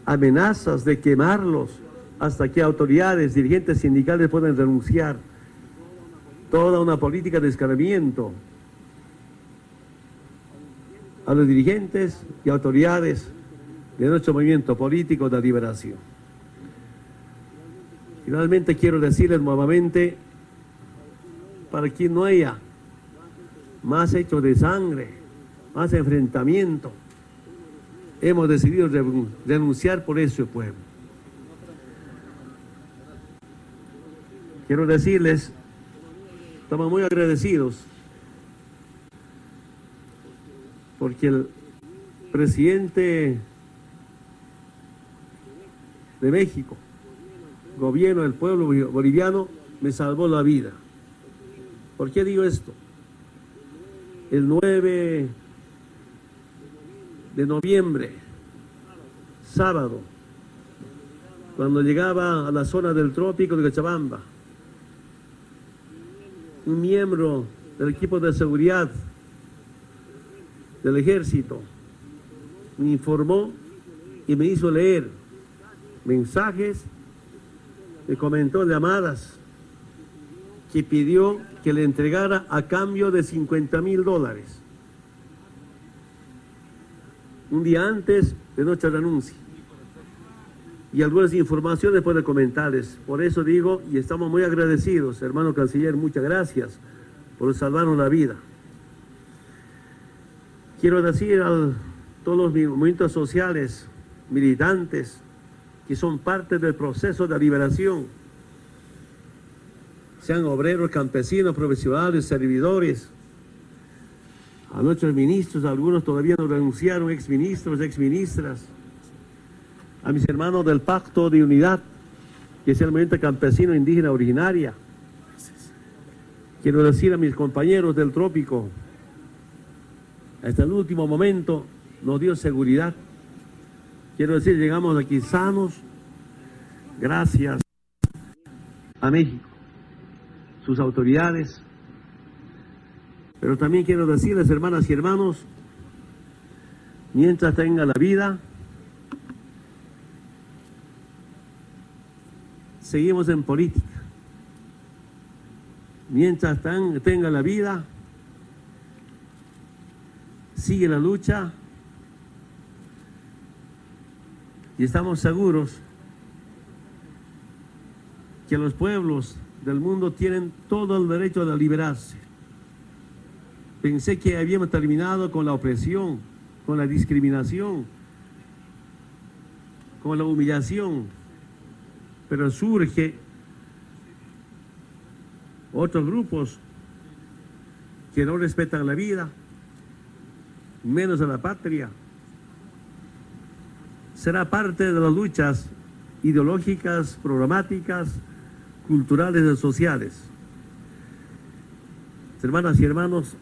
amenazas de quemarlos hasta que autoridades, dirigentes sindicales puedan renunciar. Toda una política de escarmiento a los dirigentes y autoridades de nuestro movimiento político de liberación. Finalmente quiero decirles nuevamente, para que no haya más hechos de sangre, más enfrentamiento, hemos decidido denunciar por ese pueblo. Quiero decirles, estamos muy agradecidos porque el presidente de México, gobierno del pueblo boliviano me salvó la vida. ¿Por qué digo esto? El 9 de noviembre, sábado, cuando llegaba a la zona del trópico de Cochabamba, un miembro del equipo de seguridad del ejército me informó y me hizo leer mensajes me comentó llamadas que pidió que le entregara a cambio de 50 mil dólares. Un día antes de nuestra renuncia. Y algunas informaciones puede comentarles. Por eso digo, y estamos muy agradecidos, hermano canciller, muchas gracias por salvarnos la vida. Quiero decir a todos los movimientos sociales, militantes, que son parte del proceso de liberación, sean obreros, campesinos, profesionales, servidores, a nuestros ministros, algunos todavía no renunciaron, exministros, exministras, a mis hermanos del Pacto de Unidad, que es el movimiento campesino indígena originaria. Quiero decir a mis compañeros del trópico, hasta el último momento nos dio seguridad Quiero decir, llegamos aquí sanos, gracias a México, sus autoridades. Pero también quiero decirles, hermanas y hermanos, mientras tenga la vida, seguimos en política. Mientras tenga la vida, sigue la lucha y estamos seguros que los pueblos del mundo tienen todo el derecho de liberarse. Pensé que habíamos terminado con la opresión, con la discriminación, con la humillación, pero surge otros grupos que no respetan la vida, menos a la patria. Será parte de las luchas ideológicas, programáticas, culturales y sociales. Hermanas y hermanos,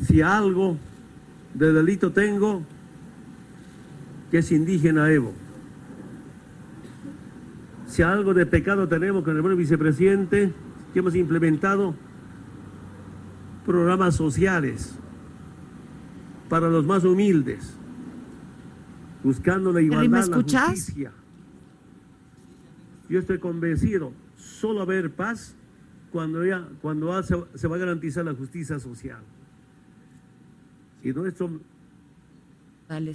si algo de delito tengo, que es indígena Evo. Si algo de pecado tenemos con el buen vicepresidente, que hemos implementado programas sociales para los más humildes, buscando la igualdad, la justicia. Yo estoy convencido, solo haber paz cuando, ya, cuando se va a garantizar la justicia social. Y nuestro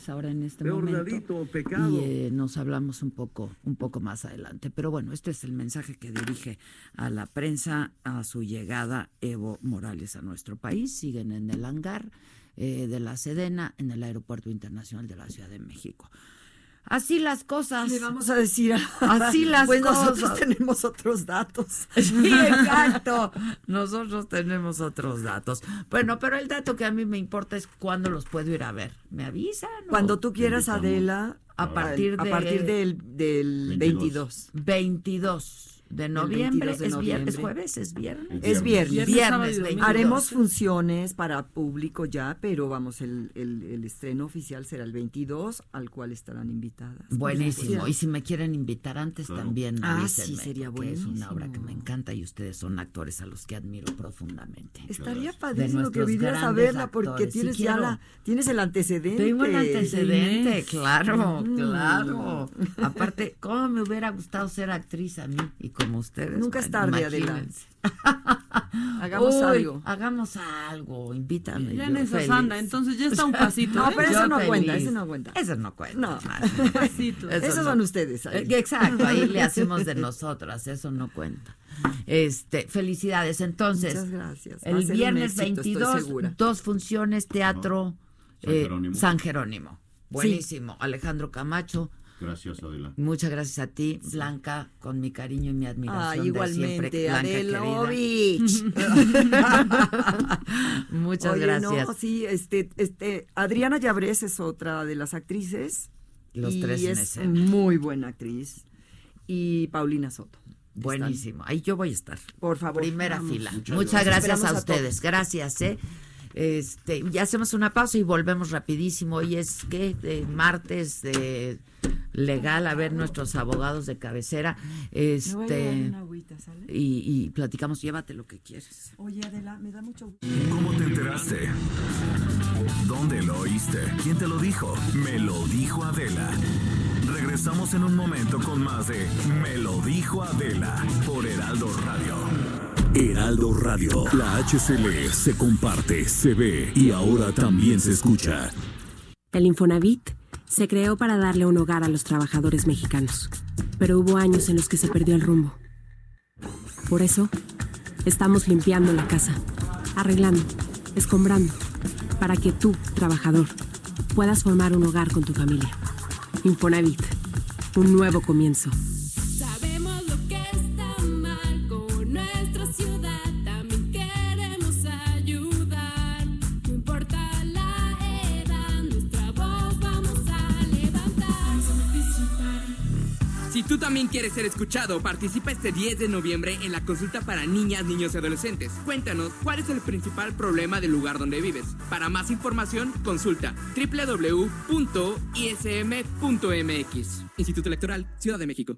ahora en este momento y eh, nos hablamos un poco un poco más adelante pero bueno este es el mensaje que dirige a la prensa a su llegada Evo Morales a nuestro país siguen en el hangar eh, de la Sedena en el aeropuerto internacional de la Ciudad de México Así las cosas. Le vamos a decir. Así las pues cosas. Nosotros tenemos otros datos. Sí, exacto. Nosotros tenemos otros datos. Bueno, pero el dato que a mí me importa es cuándo los puedo ir a ver. ¿Me avisan? Cuando tú quieras, Adela. A partir, de, a partir del, del 22. 22 de noviembre. es, viernes, jueves, es viernes. Es viernes. viernes, Haremos funciones para público ya, pero vamos, el, el, estreno oficial será el 22, al cual estarán invitadas. Buenísimo. Y si me quieren invitar antes también, ah, sí, sería bueno. Es una obra que me encanta y ustedes son actores a los que admiro profundamente. Estaría padrísimo que vinieras a verla porque tienes ya la, tienes el antecedente. Tengo el antecedente, claro, claro. Aparte, ¿cómo me hubiera gustado ser actriz a mí? Y como ustedes. Nunca es tarde, adelante. hagamos algo. Hagamos algo, invítame. Ya en anda, entonces ya está un pasito. no, ¿eh? pero eso no cuenta, eso no cuenta. Eso no cuenta. No, pasito. Esos son ustedes. Ahí. Eh, exacto, ahí le hacemos de nosotras, eso no cuenta. Este, felicidades. Entonces, Muchas gracias. el viernes 22, dos funciones, teatro San eh, Jerónimo. San Jerónimo. Buenísimo. Alejandro Camacho, Gracias, Adela. Muchas gracias a ti, Blanca, con mi cariño y mi admiración. Ah, igualmente, Adela Muchas gracias. No, sí, este, este, Adriana Llabrés es otra de las actrices. Los tres es muy buena actriz. Y Paulina Soto. Buenísimo. Ahí yo voy a estar. Por favor. Primera fila. Muchas, gracias, a, ustedes. Gracias, ¿eh? Este, ya hacemos una pausa y volvemos rapidísimo. Hoy es que martes de legal a ver nuestros abogados de cabecera. Este y, y, platicamos, llévate lo que quieres. Oye, Adela, me da mucho ¿Cómo te enteraste? ¿Dónde lo oíste? ¿Quién te lo dijo? Me lo dijo Adela. Regresamos en un momento con más de Me lo dijo Adela por Heraldo Radio. Heraldo Radio. La HCL se comparte, se ve y ahora también se escucha. El Infonavit se creó para darle un hogar a los trabajadores mexicanos, pero hubo años en los que se perdió el rumbo. Por eso, estamos limpiando la casa, arreglando, escombrando, para que tú, trabajador, puedas formar un hogar con tu familia. Infonavit, un nuevo comienzo. Quieres ser escuchado, participa este 10 de noviembre en la consulta para niñas, niños y adolescentes. Cuéntanos cuál es el principal problema del lugar donde vives. Para más información, consulta www.ism.mx. Instituto Electoral, Ciudad de México.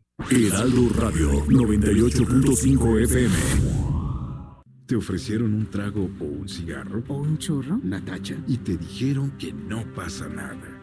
Heraldo Radio 98.5 FM. ¿Te ofrecieron un trago o un cigarro? ¿O un churro? Natacha. Y te dijeron que no pasa nada.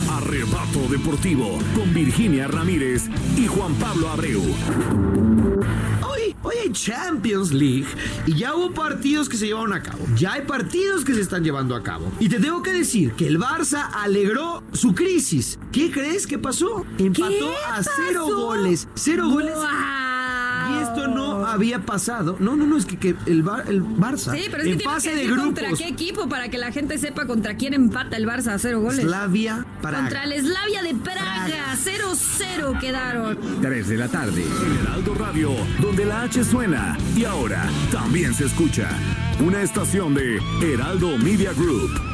Arrebato Deportivo con Virginia Ramírez y Juan Pablo Abreu. Hoy, hoy hay Champions League y ya hubo partidos que se llevaron a cabo. Ya hay partidos que se están llevando a cabo. Y te tengo que decir que el Barça alegró su crisis. ¿Qué crees que pasó? Empató a cero goles. Cero goles. Y esto no había pasado. No, no, no, es que, que el, Bar, el Barça. Sí, pero es que en tienes fase que de decir grupos. contra qué equipo para que la gente sepa contra quién empata el Barça a cero goles. Slavia Praga. Contra el Slavia de Praga, 0-0 quedaron. 3 de la tarde. En Heraldo Radio, donde la H suena y ahora también se escucha. Una estación de Heraldo Media Group.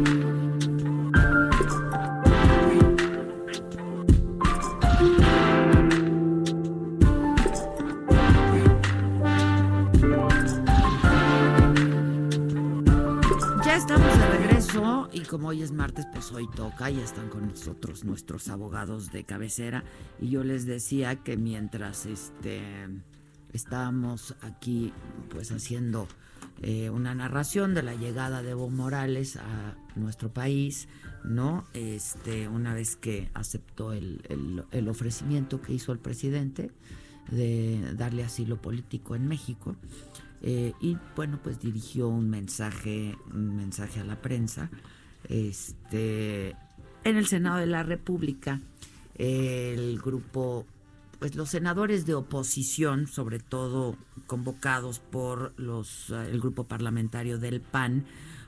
Hoy es martes, pues hoy toca y están con nosotros nuestros abogados de cabecera y yo les decía que mientras este estábamos aquí pues haciendo eh, una narración de la llegada de Evo Morales a nuestro país, ¿no? Este, una vez que aceptó el, el- el ofrecimiento que hizo el presidente de darle asilo político en México. eh, y bueno, pues dirigió un mensaje, un mensaje a la prensa. Este, en el Senado de la República, el grupo, pues los senadores de oposición, sobre todo convocados por los, eh, el grupo parlamentario del PAN,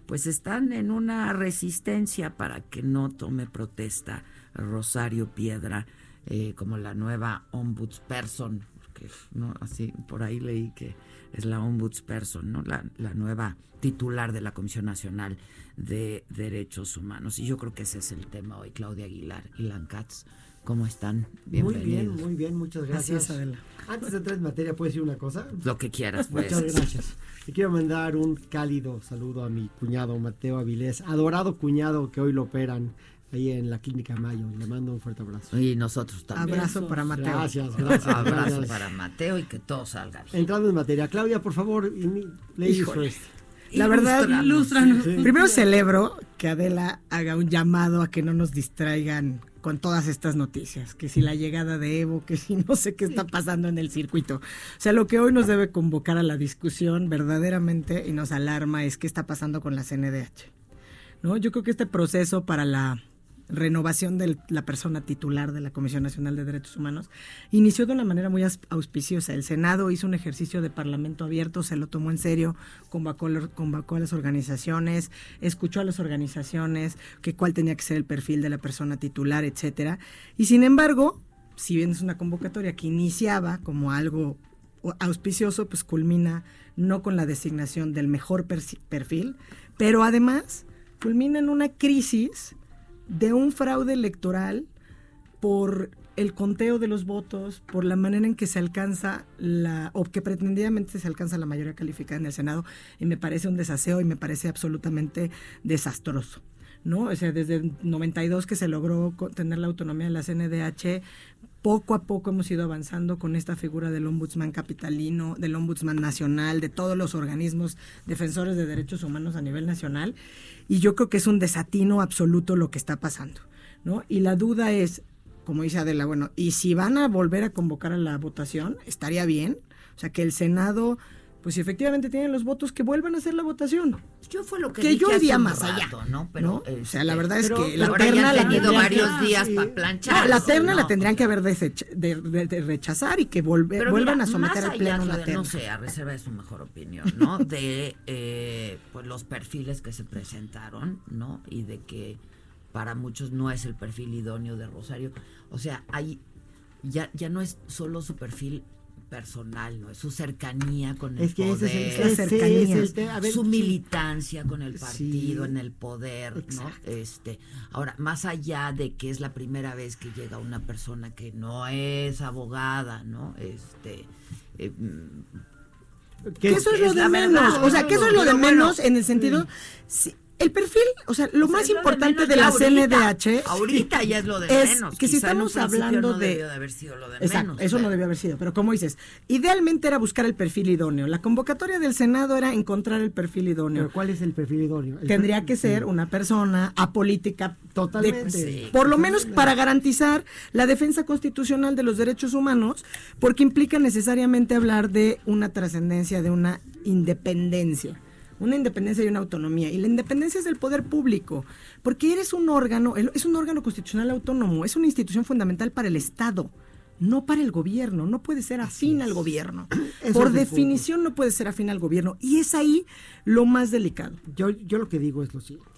pues están en una resistencia para que no tome protesta Rosario Piedra eh, como la nueva ombudsperson, porque no así por ahí leí que es la ombudsperson, ¿no? La, la nueva titular de la Comisión Nacional de Derechos Humanos. Y yo creo que ese es el tema hoy, Claudia Aguilar y Lancats. ¿Cómo están? Muy Bienvenidos. bien, muy bien, muchas gracias. Adela. Antes de entrar en materia, ¿puedes decir una cosa? Lo que quieras, pues. Muchas gracias. Te quiero mandar un cálido saludo a mi cuñado Mateo Avilés, adorado cuñado que hoy lo operan ahí en la Clínica Mayo. Le mando un fuerte abrazo. Y nosotros también. Abrazo para Mateo. Gracias, gracias. Abrazo gracias. para Mateo y que todo salga bien. Entrando en materia, Claudia, por favor, ladies Híjole. first. La verdad, Ilústranos. primero celebro que Adela haga un llamado a que no nos distraigan con todas estas noticias, que si la llegada de Evo, que si no sé qué está pasando en el circuito. O sea, lo que hoy nos debe convocar a la discusión verdaderamente y nos alarma es qué está pasando con la CNDH. ¿No? Yo creo que este proceso para la renovación de la persona titular de la Comisión Nacional de Derechos Humanos inició de una manera muy aus- auspiciosa. El Senado hizo un ejercicio de parlamento abierto, se lo tomó en serio, convocó, a las organizaciones, escuchó a las organizaciones, que cuál tenía que ser el perfil de la persona titular, etcétera. Y sin embargo, si bien es una convocatoria que iniciaba como algo auspicioso, pues culmina no con la designación del mejor perfil, pero además culmina en una crisis de un fraude electoral por el conteo de los votos, por la manera en que se alcanza la, o que pretendidamente se alcanza la mayoría calificada en el Senado, y me parece un desaseo y me parece absolutamente desastroso. ¿no? O sea, desde el 92 que se logró tener la autonomía de la CNDH, poco a poco hemos ido avanzando con esta figura del ombudsman capitalino, del ombudsman nacional, de todos los organismos defensores de derechos humanos a nivel nacional, y yo creo que es un desatino absoluto lo que está pasando, ¿no? Y la duda es, como dice Adela, bueno, ¿y si van a volver a convocar a la votación? ¿Estaría bien? O sea, que el Senado, pues si efectivamente tienen los votos, que vuelvan a hacer la votación. Yo fue lo que, Que dije yo iría más rato, allá, ¿no? Pero, ¿no? O sea, la este, verdad es que la terna han la tenido varios que- días sí. para planchar. No, la terna la tendrían que haber de, de- de rechazar y que volve- Pero vuelvan mira, a someter al pleno la terna. No sé, a reserva de su mejor opinión, ¿no? De eh, pues los perfiles que se presentaron, ¿no? Y de que para muchos no es el perfil idóneo de Rosario. O sea, hay ya ya no es solo su perfil personal, no es su cercanía con el Es que ese es el- poder, ese es el te- a ver, su militancia con el partido Sí. en el poder, ¿no? Este, ahora más allá de que es la primera vez que llega una persona que no es abogada, ¿no? Este eh, Que eso es lo de menos. verdad, o sea, que eso es lo de menos en el sentido. sí, el perfil, o sea, lo O sea, más lo importante de la ahorita. CNDH. Ahorita ya es lo de es menos. Que si estamos hablando no de. debió de haber sido lo de Exacto, menos, eso no debió haber sido. Pero como dices, idealmente era buscar el perfil idóneo. La convocatoria del Senado era encontrar el perfil idóneo. Pero ¿cuál es el perfil idóneo? El Tendría perfil- que ser sí. una persona apolítica. Totalmente. de- Sí, por lo menos para garantizar la defensa constitucional de los derechos humanos, porque implica necesariamente hablar de una trascendencia, de una independencia. Una independencia y una autonomía. Y la independencia es del poder público, porque eres un órgano, es un órgano constitucional autónomo, es una institución fundamental para el Estado. No para el gobierno, no puede ser afín al gobierno. Por definición no puede ser afín al gobierno. Y es ahí lo más delicado. Yo, yo lo que digo es lo siguiente.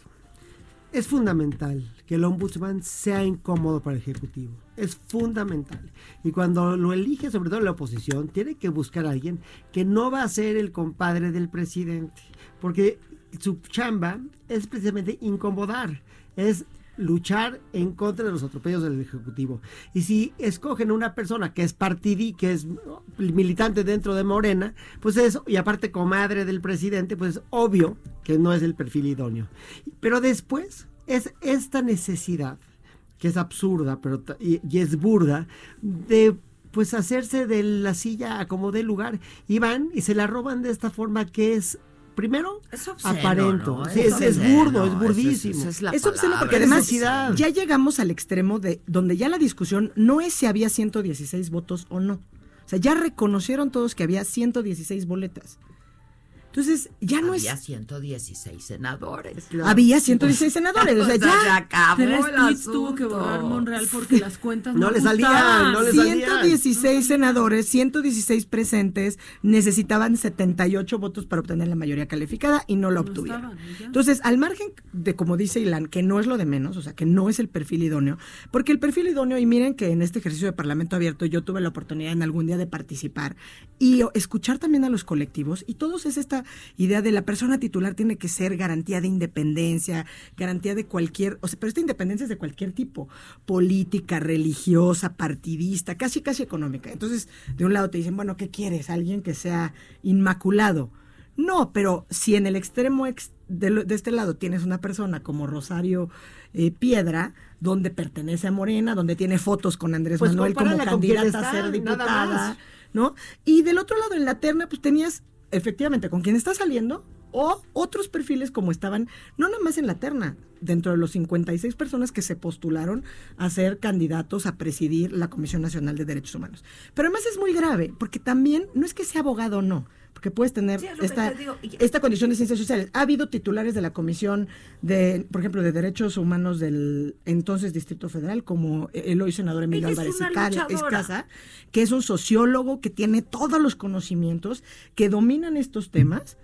Es fundamental que el ombudsman sea incómodo para el Ejecutivo. Es fundamental. Y cuando lo elige, sobre todo la oposición, tiene que buscar a alguien que no va a ser el compadre del presidente. Porque su chamba es precisamente incomodar. Es luchar en contra de los atropellos del Ejecutivo. Y si escogen una persona que es partidí, que es militante dentro de Morena, pues es, y aparte comadre del presidente, pues es obvio que no es el perfil idóneo. Pero después es esta necesidad, que es absurda pero y, y es burda, de pues hacerse de la silla a como de lugar y van y se la roban de esta forma que es primero obsceno, aparento ¿no? Sí, Es es, es obsceno, burdo es burdísimo es Es obsceno porque además ya llegamos al extremo de donde ya la discusión no es si había 116 votos o no. O sea, ya reconocieron todos que había 116 boletas. Entonces, ya no Había es 116 senadores. había 116 senadores, o sea, ya se acabó Tres el tweets tuvo que borrar Monreal porque las cuentas no, No le salían, no le salían. 116 senadores, 116 presentes, necesitaban 78 votos para obtener la mayoría calificada y no lo No obtuvieron. estaban, ya. Entonces, al margen de, como dice Ilan, que no es lo de menos, o sea, que no es el perfil idóneo, porque el perfil idóneo, y miren que en este ejercicio de Parlamento abierto yo tuve la oportunidad en algún día de participar y escuchar también a los colectivos, y todos es esta idea de la persona titular tiene que ser garantía de independencia, garantía de cualquier, o sea, pero esta independencia es de cualquier tipo, política, religiosa, partidista, casi casi económica. Entonces, de un lado te dicen, bueno, ¿qué quieres? Alguien que sea inmaculado. No, pero si en el extremo ex- de, lo- de este lado tienes una persona como Rosario eh, Piedra, donde pertenece a Morena, donde tiene fotos con Andrés Pues Manuel como candidata a ser diputada. ¿no? Y del otro lado, en la terna, pues tenías efectivamente con quien está saliendo O otros perfiles como estaban, no nada más en la terna, dentro de los 56 personas que se postularon a ser candidatos a presidir la Comisión Nacional de Derechos Humanos. Pero además es muy grave, porque también no es que sea abogado o no, porque puedes tener Sí, es esta, te digo. Y- esta condición de ciencias sociales. Ha habido titulares de la Comisión de, por ejemplo, de Derechos Humanos del entonces Distrito Federal, como el hoy senador Emilio Ella es Álvarez. Escasa, que es un sociólogo que tiene todos los conocimientos, que dominan estos temas,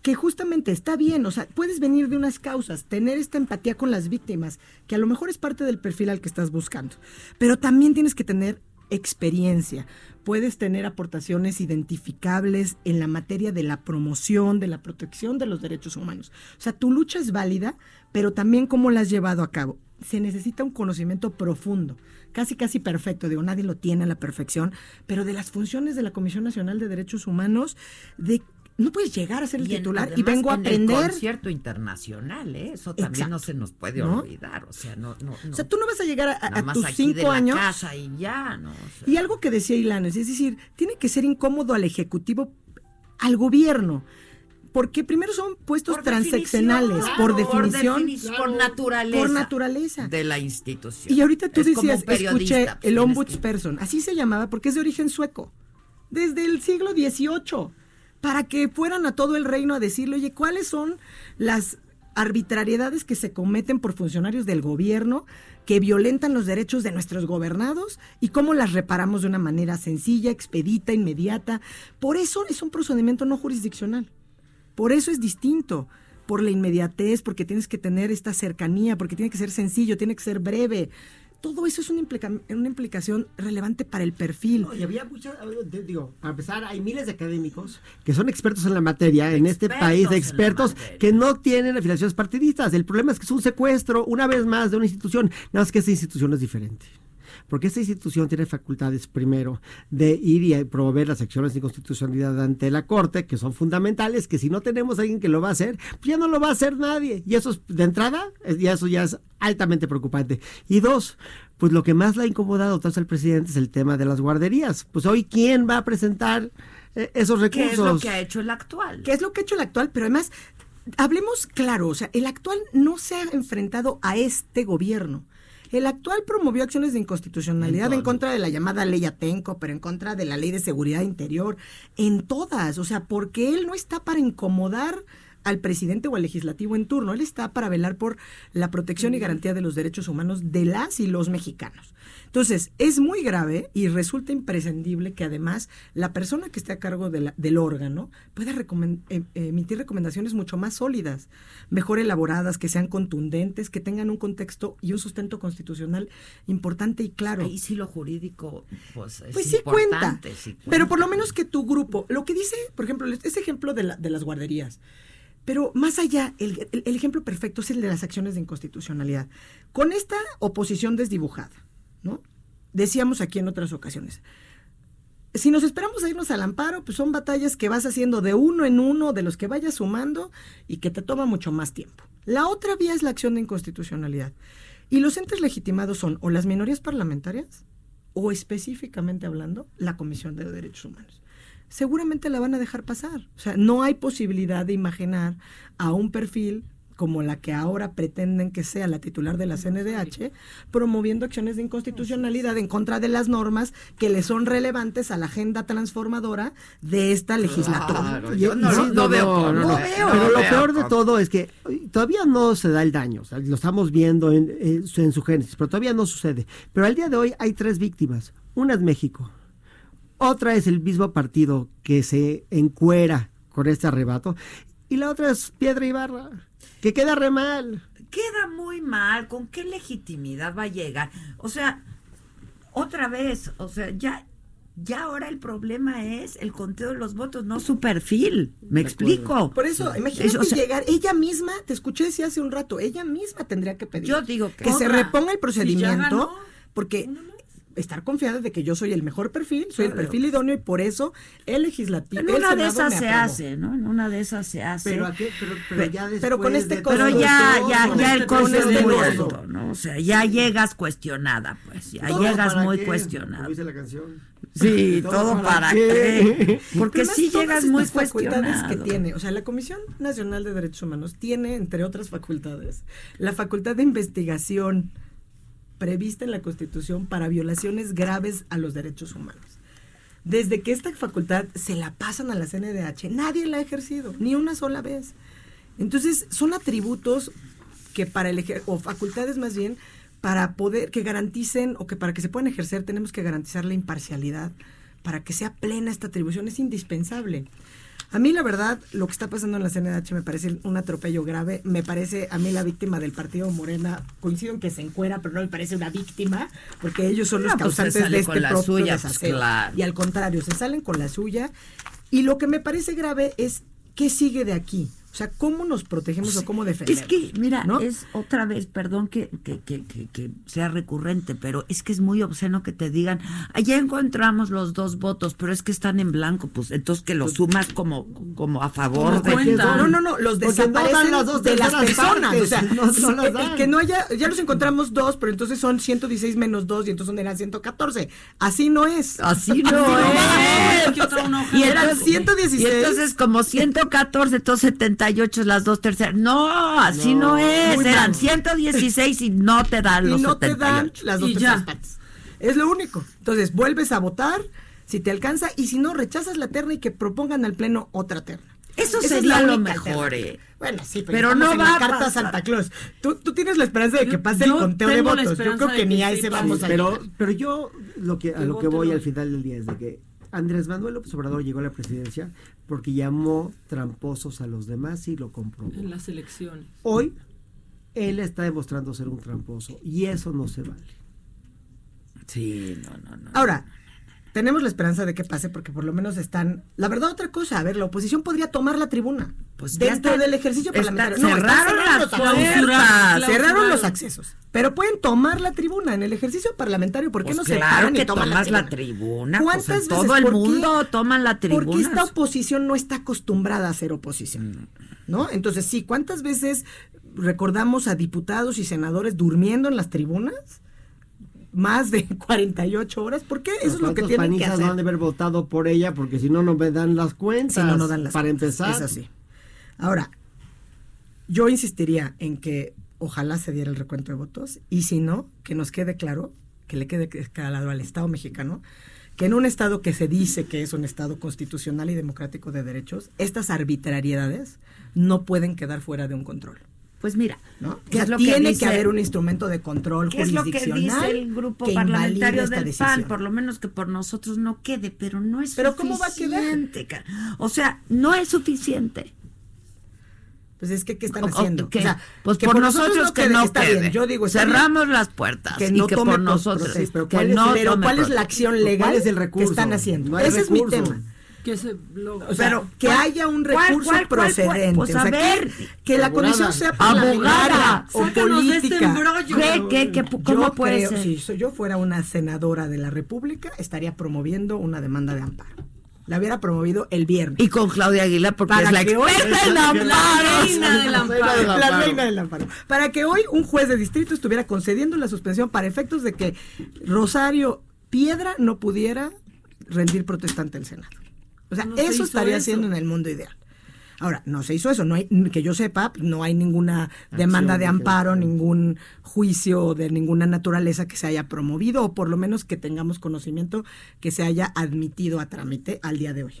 que justamente está bien, o sea, puedes venir de unas causas, tener esta empatía con las víctimas, que a lo mejor es parte del perfil al que estás buscando, pero también tienes que tener experiencia, puedes tener aportaciones identificables en la materia de la promoción, de la protección de los derechos humanos. O sea, tu lucha es válida, pero también cómo la has llevado a cabo. Se necesita un conocimiento profundo, casi casi perfecto, digo, nadie lo tiene a la perfección, pero de las funciones de la Comisión Nacional de Derechos Humanos, de no puedes llegar a ser el Y en- titular y vengo a en aprender. El concierto internacional, ¿eh? Eso también no se nos puede ¿No? olvidar. O sea, no, no, no. O sea, tú no vas a llegar a, tus aquí de cinco la años. casa y ya, ¿no? O sea, Y algo que decía Ilanes, es decir, tiene que ser incómodo al Ejecutivo, al gobierno, porque primero son puestos por transeccionales, por definición, defini- por naturaleza. por naturaleza. De la institución. Y ahorita tú Es decías, escuché pues, el ombudsperson, así se llamaba porque es de origen sueco, desde el siglo XVIII, para que fueran a todo el reino a decirle, oye, ¿cuáles son las arbitrariedades que se cometen por funcionarios del gobierno que violentan los derechos de nuestros gobernados y cómo las reparamos de una manera sencilla, expedita, inmediata? Por eso es un procedimiento no jurisdiccional. Por eso es distinto, por la inmediatez, porque tienes que tener esta cercanía, porque tiene que ser sencillo, tiene que ser breve. Todo eso es una, implica- una implicación relevante para el perfil. Y había muchas, digo, para empezar, hay miles de académicos que son expertos en la materia en este país, expertos que no tienen afiliaciones partidistas. El problema es que es un secuestro, una vez más, de una institución. Nada más que esta institución es diferente. Porque esta institución tiene facultades, primero, de ir y promover las acciones de inconstitucionalidad ante la Corte, que son fundamentales, que si no tenemos a alguien que lo va a hacer, pues ya no lo va a hacer nadie. Y eso es, de entrada, ya eso ya es altamente preocupante. Y dos, pues lo que más le ha incomodado tanto al presidente es el tema de las guarderías. Pues hoy, ¿quién va a presentar eh, esos ¿Qué recursos? es lo que ha hecho el actual? ¿Qué es lo que ha hecho el actual? Pero además, hablemos claro, o sea, el actual no se ha enfrentado a este gobierno. El actual promovió acciones de inconstitucionalidad en, contra de la llamada ley Atenco, pero en contra de la ley de seguridad interior, en todas, o sea, porque él no está para incomodar al presidente o al legislativo en turno, él está para velar por la protección y garantía de los derechos humanos de las y los mexicanos. Entonces, es muy grave y resulta imprescindible que además la persona que esté a cargo de la- del órgano pueda recomen- em- emitir recomendaciones mucho más sólidas, mejor elaboradas, que sean contundentes, que tengan un contexto y un sustento constitucional importante y claro. Ahí sí lo jurídico, pues es Pues sí cuenta, importante, sí cuenta. pero por lo menos que tu grupo, lo que dice, por ejemplo, ese ejemplo de, la- de las guarderías, pero más allá, el, el- el ejemplo perfecto es el de las acciones de inconstitucionalidad. Con esta oposición desdibujada, Decíamos aquí en otras ocasiones, si nos esperamos a irnos al amparo, pues son batallas que vas haciendo de uno en uno, de los que vayas sumando y que te toma mucho más tiempo. La otra vía es la acción de inconstitucionalidad. Y los entes legitimados son o las minorías parlamentarias o específicamente hablando, la Comisión de Derechos Humanos. Seguramente la van a dejar pasar. O sea, no hay posibilidad de imaginar a un perfil como la que ahora pretenden que sea la titular de la CNDH, promoviendo acciones de inconstitucionalidad en contra de las normas que le son relevantes a la agenda transformadora de esta legislatura. Claro, yo no, sí, veo. Pero lo peor de todo es que todavía no se da el daño, o sea, lo estamos viendo en, en su génesis, pero todavía no sucede. Pero al día de hoy hay tres víctimas. Una es México, otra es el mismo partido que se encuera con este arrebato, y la otra es Piedra Ibarra, que queda re mal. Queda muy mal, ¿con qué legitimidad va a llegar? O sea, otra vez, o sea, ya, ya ahora el problema es el conteo de los votos, no su perfil. ¿Me explico? Por eso, imagínate Eso, o sea, llegar, ella misma, te escuché decir hace un rato, ella misma tendría que pedir Yo digo que- que se reponga el Si procedimiento, ganó. Estar confiada de que yo soy el mejor perfil, soy el perfil idóneo y por eso el legislativo. En el una de esas se aprobó. hace, ¿no? En una de esas se hace. Pero, aquí- pero, pero Pe- ya pero después con este de costo- Pero ya, ya, ya este el costo es muy de alto. ¿no? O sea, ya llegas cuestionada, pues, ya ¿Todo llegas muy qué? cuestionada. Como dice la canción. Sí, todo para qué. Porque sí llegas muy facultades cuestionado. que tiene, o sea, la Comisión Nacional de Derechos Humanos tiene, entre otras facultades, la facultad de investigación prevista en la Constitución para violaciones graves a los derechos humanos. Desde que esta facultad se la pasan a la CNDH, nadie la ha ejercido, ni una sola vez. Entonces, son atributos que para el o facultades más bien, para poder que garanticen o que para que se puedan ejercer tenemos que garantizar la imparcialidad, para que sea plena esta atribución es indispensable. A mí la verdad, lo que está pasando en la CNDH me parece un atropello grave, me parece a mí la víctima del partido Morena, coincido en que se encuera, pero no me parece una víctima, porque ellos son los No, pues causantes de este propio suya, pues, claro. Y al contrario, se salen con la suya. Y lo que me parece grave es qué sigue de aquí. O sea, cómo nos protegemos o cómo defendemos. Es que, mira, ¿no? es otra vez, perdón que, que, que, que- que sea recurrente, pero es que es muy obsceno que te digan, allá encontramos los dos votos, pero es que están en blanco, pues entonces que los sumas como, como a favor de... No, no, no, los no dan desaparecen las dos de las personas. partes, o sea, no- no el- el dan. que no haya, ya los encontramos dos, pero entonces son 116 menos dos y entonces eran 114. Así no es. Así no es. Y eran entonces- 116. Y entonces como 114, entonces 78 es las dos terceras. No, así no, No. es. Eran mal. 116 y no te dan y los no te dan 78. las dos Y terceras partes. Es lo único. Entonces, vuelves a votar si te alcanza y si no, rechazas la terna y que propongan al pleno otra terna. Eso Esa es sería lo mejor, eh. Bueno, sí, pero, Pero no en va la a carta pasar. Santa Claus. ¿Tú, tú tienes la esperanza de que pase el Yo conteo de votos. Yo creo que ni a sí ese vamos a pero, pero yo lo que, a lo que voy al final del día es de que Andrés Manuel López Obrador llegó a la presidencia porque llamó tramposos a los demás y lo comprobó. En las elecciones. Hoy él está demostrando ser un tramposo y eso no se vale. Sí, no, no, no. Ahora, tenemos la esperanza de que pase porque por lo menos están... La verdad, otra cosa, a ver, la oposición podría tomar la tribuna. Pues dentro está- del ejercicio está- parlamentario. No, cerraron las. Clausuraron. Cerraron los accesos. Pero pueden tomar la tribuna en el ejercicio parlamentario. ¿Por qué Pues no se claro paran y que toman tomas la la tribuna? pues, ¿Cuántas en veces? todo el ¿Por qué? mundo toman la Porque tribuna. esta oposición no está acostumbrada a hacer oposición. Mm. ¿No? Entonces, sí, ¿cuántas veces recordamos a diputados y senadores durmiendo en las tribunas? Más de 48 horas. ¿Por qué? Eso es lo que ¿Cuántos tienen que hacer. no han de haber votado por ella porque si no, no me dan las cuentas. Si no, no dan las Para cuentas. empezar. Es así. Ahora, yo insistiría en que ojalá se diera el recuento de votos y si no, que nos quede claro, que le quede claro al Estado mexicano, que en un Estado que se dice que es un Estado constitucional y democrático de derechos, estas arbitrariedades no pueden quedar fuera de un control. Pues mira, ¿no? ¿qué O sea, es lo que tiene que, dice- haber un instrumento de control ¿Qué es lo que jurisdiccional dice el grupo que parlamentario del. PAN? Por lo menos que por nosotros no quede, pero no es ¿Pero cómo va a quedar? suficiente. O sea, no es suficiente. Pues es que, ¿qué están o haciendo? que- O sea, pues que por nosotros que no está bien. Yo digo, bien. Cerramos las puertas que y no que tome por nosotros, proceso, pero que ¿cuál es- no pero tome ¿cuál es la acción ¿Cuál legal es el recurso? que están haciendo? No Ese recurso. es mi tema. Que se lo- O sea, Pero, que ¿cuál- haya un recurso cuál- cuál- cuál? procedente. Pues, o a sea, ver. que, que la comisión sea Abogada. o este política. ¿Qué, qué, qué, ¿Cómo yo puede creo, ser? si yo fuera una senadora de la República, estaría promoviendo una demanda de amparo. La hubiera promovido el viernes. Y con Claudia Aguilar, porque Para es la que hoy- experta en La amparos. reina del amparo. La reina del amparo. Para que hoy un juez de distrito estuviera concediendo la suspensión para efectos de que Rosario Piedra no pudiera rendir protestante el Senado. O sea, No eso estaría eso. haciendo en el mundo ideal. Ahora, no se hizo eso, no hay, que yo sepa, no hay ninguna demanda de de amparo, ningún juicio de ninguna naturaleza que se haya promovido o por lo menos que tengamos conocimiento que se haya admitido a trámite al día de hoy.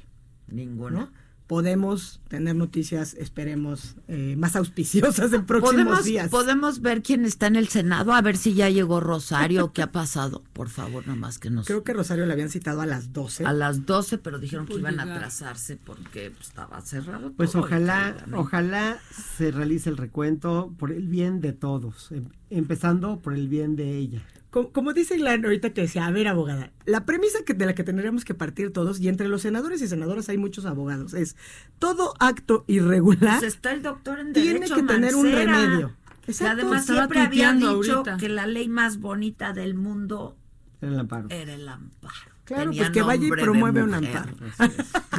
Ninguno. ¿no? Podemos tener noticias, esperemos, eh, más auspiciosas en próximos ¿Podemos, días. podemos ver quién está en el Senado, a ver si ya llegó Rosario, qué ha pasado. Por favor, nomás que nos... Creo que Rosario le habían citado a las 12. A las 12, pero dijeron que iban a atrasarse porque pues, estaba cerrado. Pues todo, ojalá, ojalá se realice el recuento por el bien de todos, em- empezando por el bien de ella. Como, como dice Ilan ahorita que decía, a ver, abogada, la premisa que, de la que tendríamos que partir todos, y entre los senadores y senadoras hay muchos abogados, es todo acto irregular Pues está el doctor en tiene Derecho que tener un remedio. Exacto. además siempre había dicho ahorita. que la ley más bonita del mundo Era el amparo. era el amparo. Claro, Tenía pues que vaya y promueve un amparo.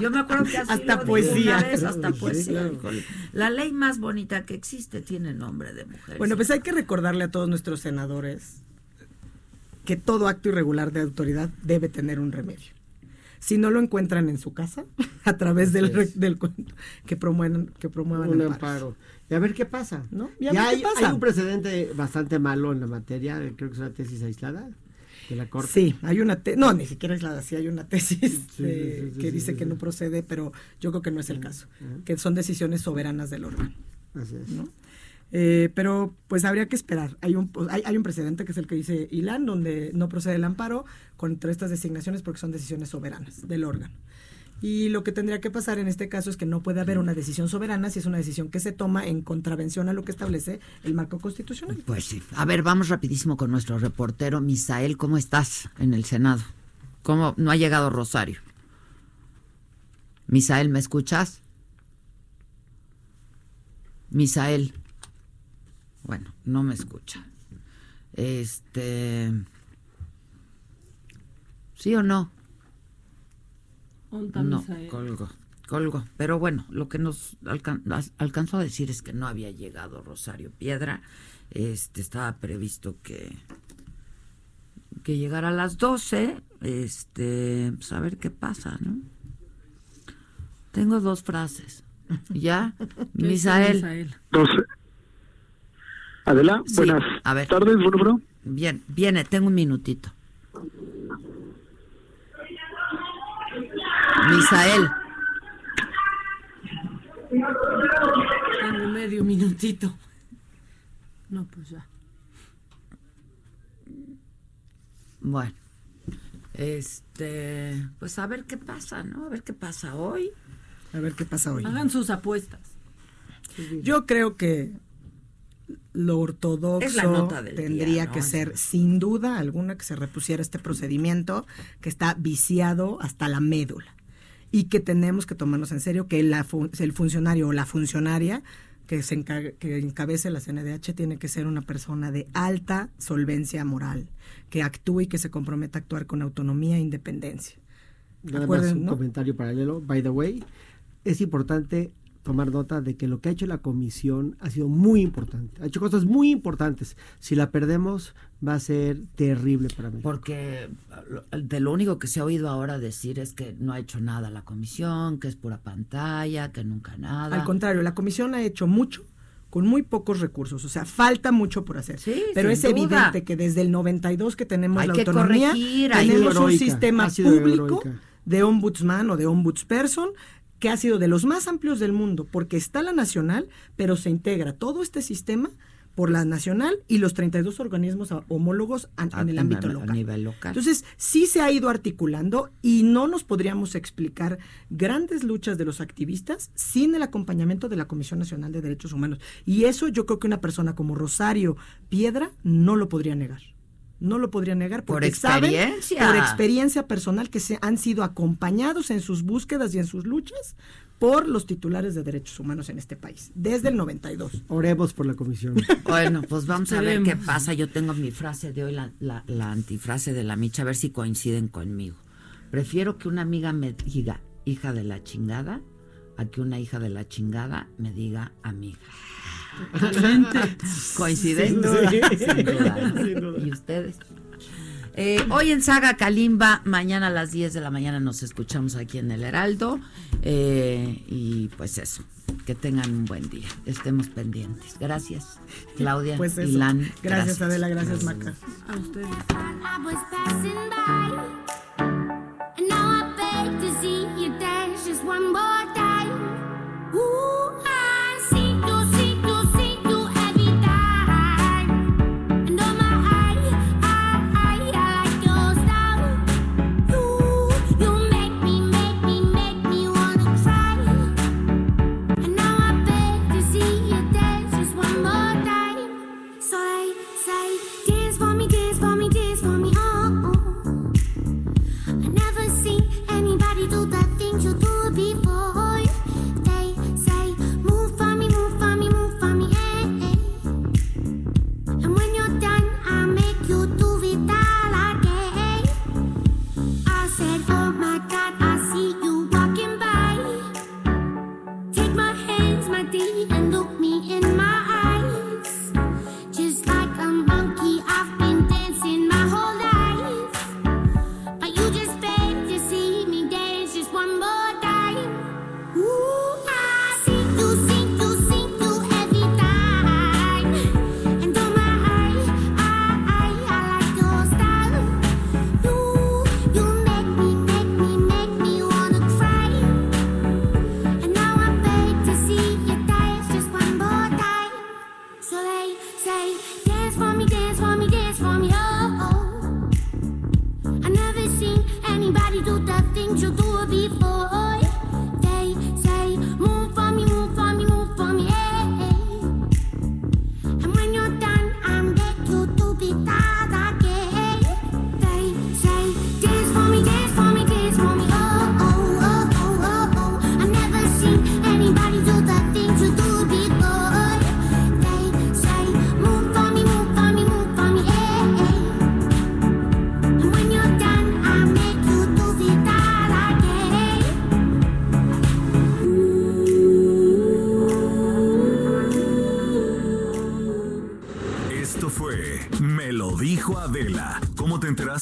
Yo me acuerdo que así Hasta lo poesía. una vez, hasta Sí, poesía. La ley más bonita que existe tiene nombre de mujer. Bueno, pues hay que recordarle a todos nuestros senadores que todo acto irregular de autoridad debe tener un remedio. si no lo encuentran en su casa, a través del, del cuento, que promuevan, que promuevan un amparo. Y a ver qué pasa. ¿No? Ya, Y a ver hay, qué pasa. hay un precedente bastante malo en la materia, creo que es una tesis aislada de la Corte. Sí, hay una tesis, no, ni siquiera es la sí hay una tesis sí, sí, sí, que dice que no procede, pero yo creo que no es el caso, que son decisiones soberanas del órgano. Así es. ¿no? Eh, pero pues habría que esperar. Hay un, pues, hay, hay un precedente que es el que dice Ilan, donde no procede el amparo contra estas designaciones porque son decisiones soberanas del órgano. Y lo que tendría que pasar en este caso es que no puede haber una decisión soberana si es una decisión que se toma en contravención a lo que establece el marco constitucional. Pues sí. A ver, vamos rapidísimo con nuestro reportero Misael. ¿Cómo estás en el Senado? ¿Cómo no ha llegado Rosario? Misael, ¿me escuchas? Misael. Bueno, no me escucha. Este. ¿Sí o no? No, colgo, colgo. Pero bueno, lo que nos alcan- alcanzó a decir es que no había llegado Rosario Piedra. Este estaba previsto que que llegara a las 12, este, pues a ver qué pasa, ¿no? Tengo dos frases. ¿Ya? ¿Qué dice Misael. Misael? Dos. Adela, Sí, buenas a ver. tardes, bueno, bro. Bien, viene, tengo un minutito. Misael. Tengo medio minutito. No, pues ya. Bueno, este, pues a ver qué pasa, ¿no? A ver qué pasa hoy. A ver qué pasa hoy. Hagan sus apuestas. Yo creo que lo ortodoxo tendría día, ¿no? que ser, sin duda alguna, que se repusiera este procedimiento que está viciado hasta la médula y que tenemos que tomarnos en serio que la fu- el funcionario o la funcionaria que, se que encabece la CNDH tiene que ser una persona de alta solvencia moral, que actúe y que se comprometa a actuar con autonomía e independencia. Nada más un ¿no? comentario paralelo. By the way, es importante tomar nota de que lo que ha hecho la comisión ha sido muy importante. Ha hecho cosas muy importantes. Si la perdemos, va a ser terrible para mí. Porque lo- de lo único que se ha oído ahora decir es que no ha hecho nada la comisión, que es pura pantalla, que nunca nada. Al contrario, la comisión ha hecho mucho con muy pocos recursos, o sea, falta mucho por hacer. Pero es duda. evidente que desde el 92 que tenemos Hay la que autonomía, corregir, tenemos un Heroica, sistema público heroica. de ombudsman o de ombudsperson que ha sido de los más amplios del mundo, porque está la nacional, pero se integra todo este sistema por la nacional y los 32 organismos homólogos A- en el ámbito a local. nivel local. Entonces, sí se ha ido articulando y no nos podríamos explicar grandes luchas de los activistas sin el acompañamiento de la Comisión Nacional de Derechos Humanos. Y eso yo creo que una persona como Rosario Piedra no lo podría negar. No lo podría negar Por porque saben, experiencia. por experiencia personal que se han sido acompañados en sus búsquedas y en sus luchas por los titulares de derechos humanos en este país, desde el 92. Oremos por la comisión. Bueno, pues vamos a ver qué pasa. Yo tengo mi frase de hoy, la, la- la antifrase de la micha, a ver si coinciden conmigo. Prefiero que una amiga me diga hija de la chingada a que una hija de la chingada me diga amiga. ¿Coincidente? Sin duda. Sin duda. Sin duda. ¿Y ustedes? Eh, hoy en Saga Kalimba, mañana a las 10 de la mañana nos escuchamos aquí en el Heraldo. Eh, y pues eso, que tengan un buen día. Estemos pendientes. Gracias, Claudia. Pues eso. Ilan, gracias, Adela, gracias, Maca. A ustedes. I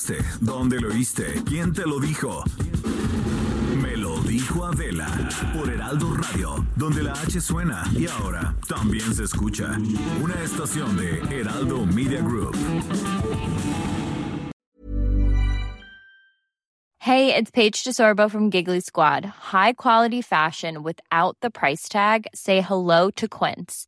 escuchaste? ¿Dónde lo oíste? ¿Quién te lo dijo? Me lo dijo Adela por Heraldo Radio, donde la H suena y ahora también se escucha. Una estación de Heraldo Media Group. Hey, it's Paige DeSorbo from Giggly Squad. High quality fashion without the price tag. Say hello to Quince.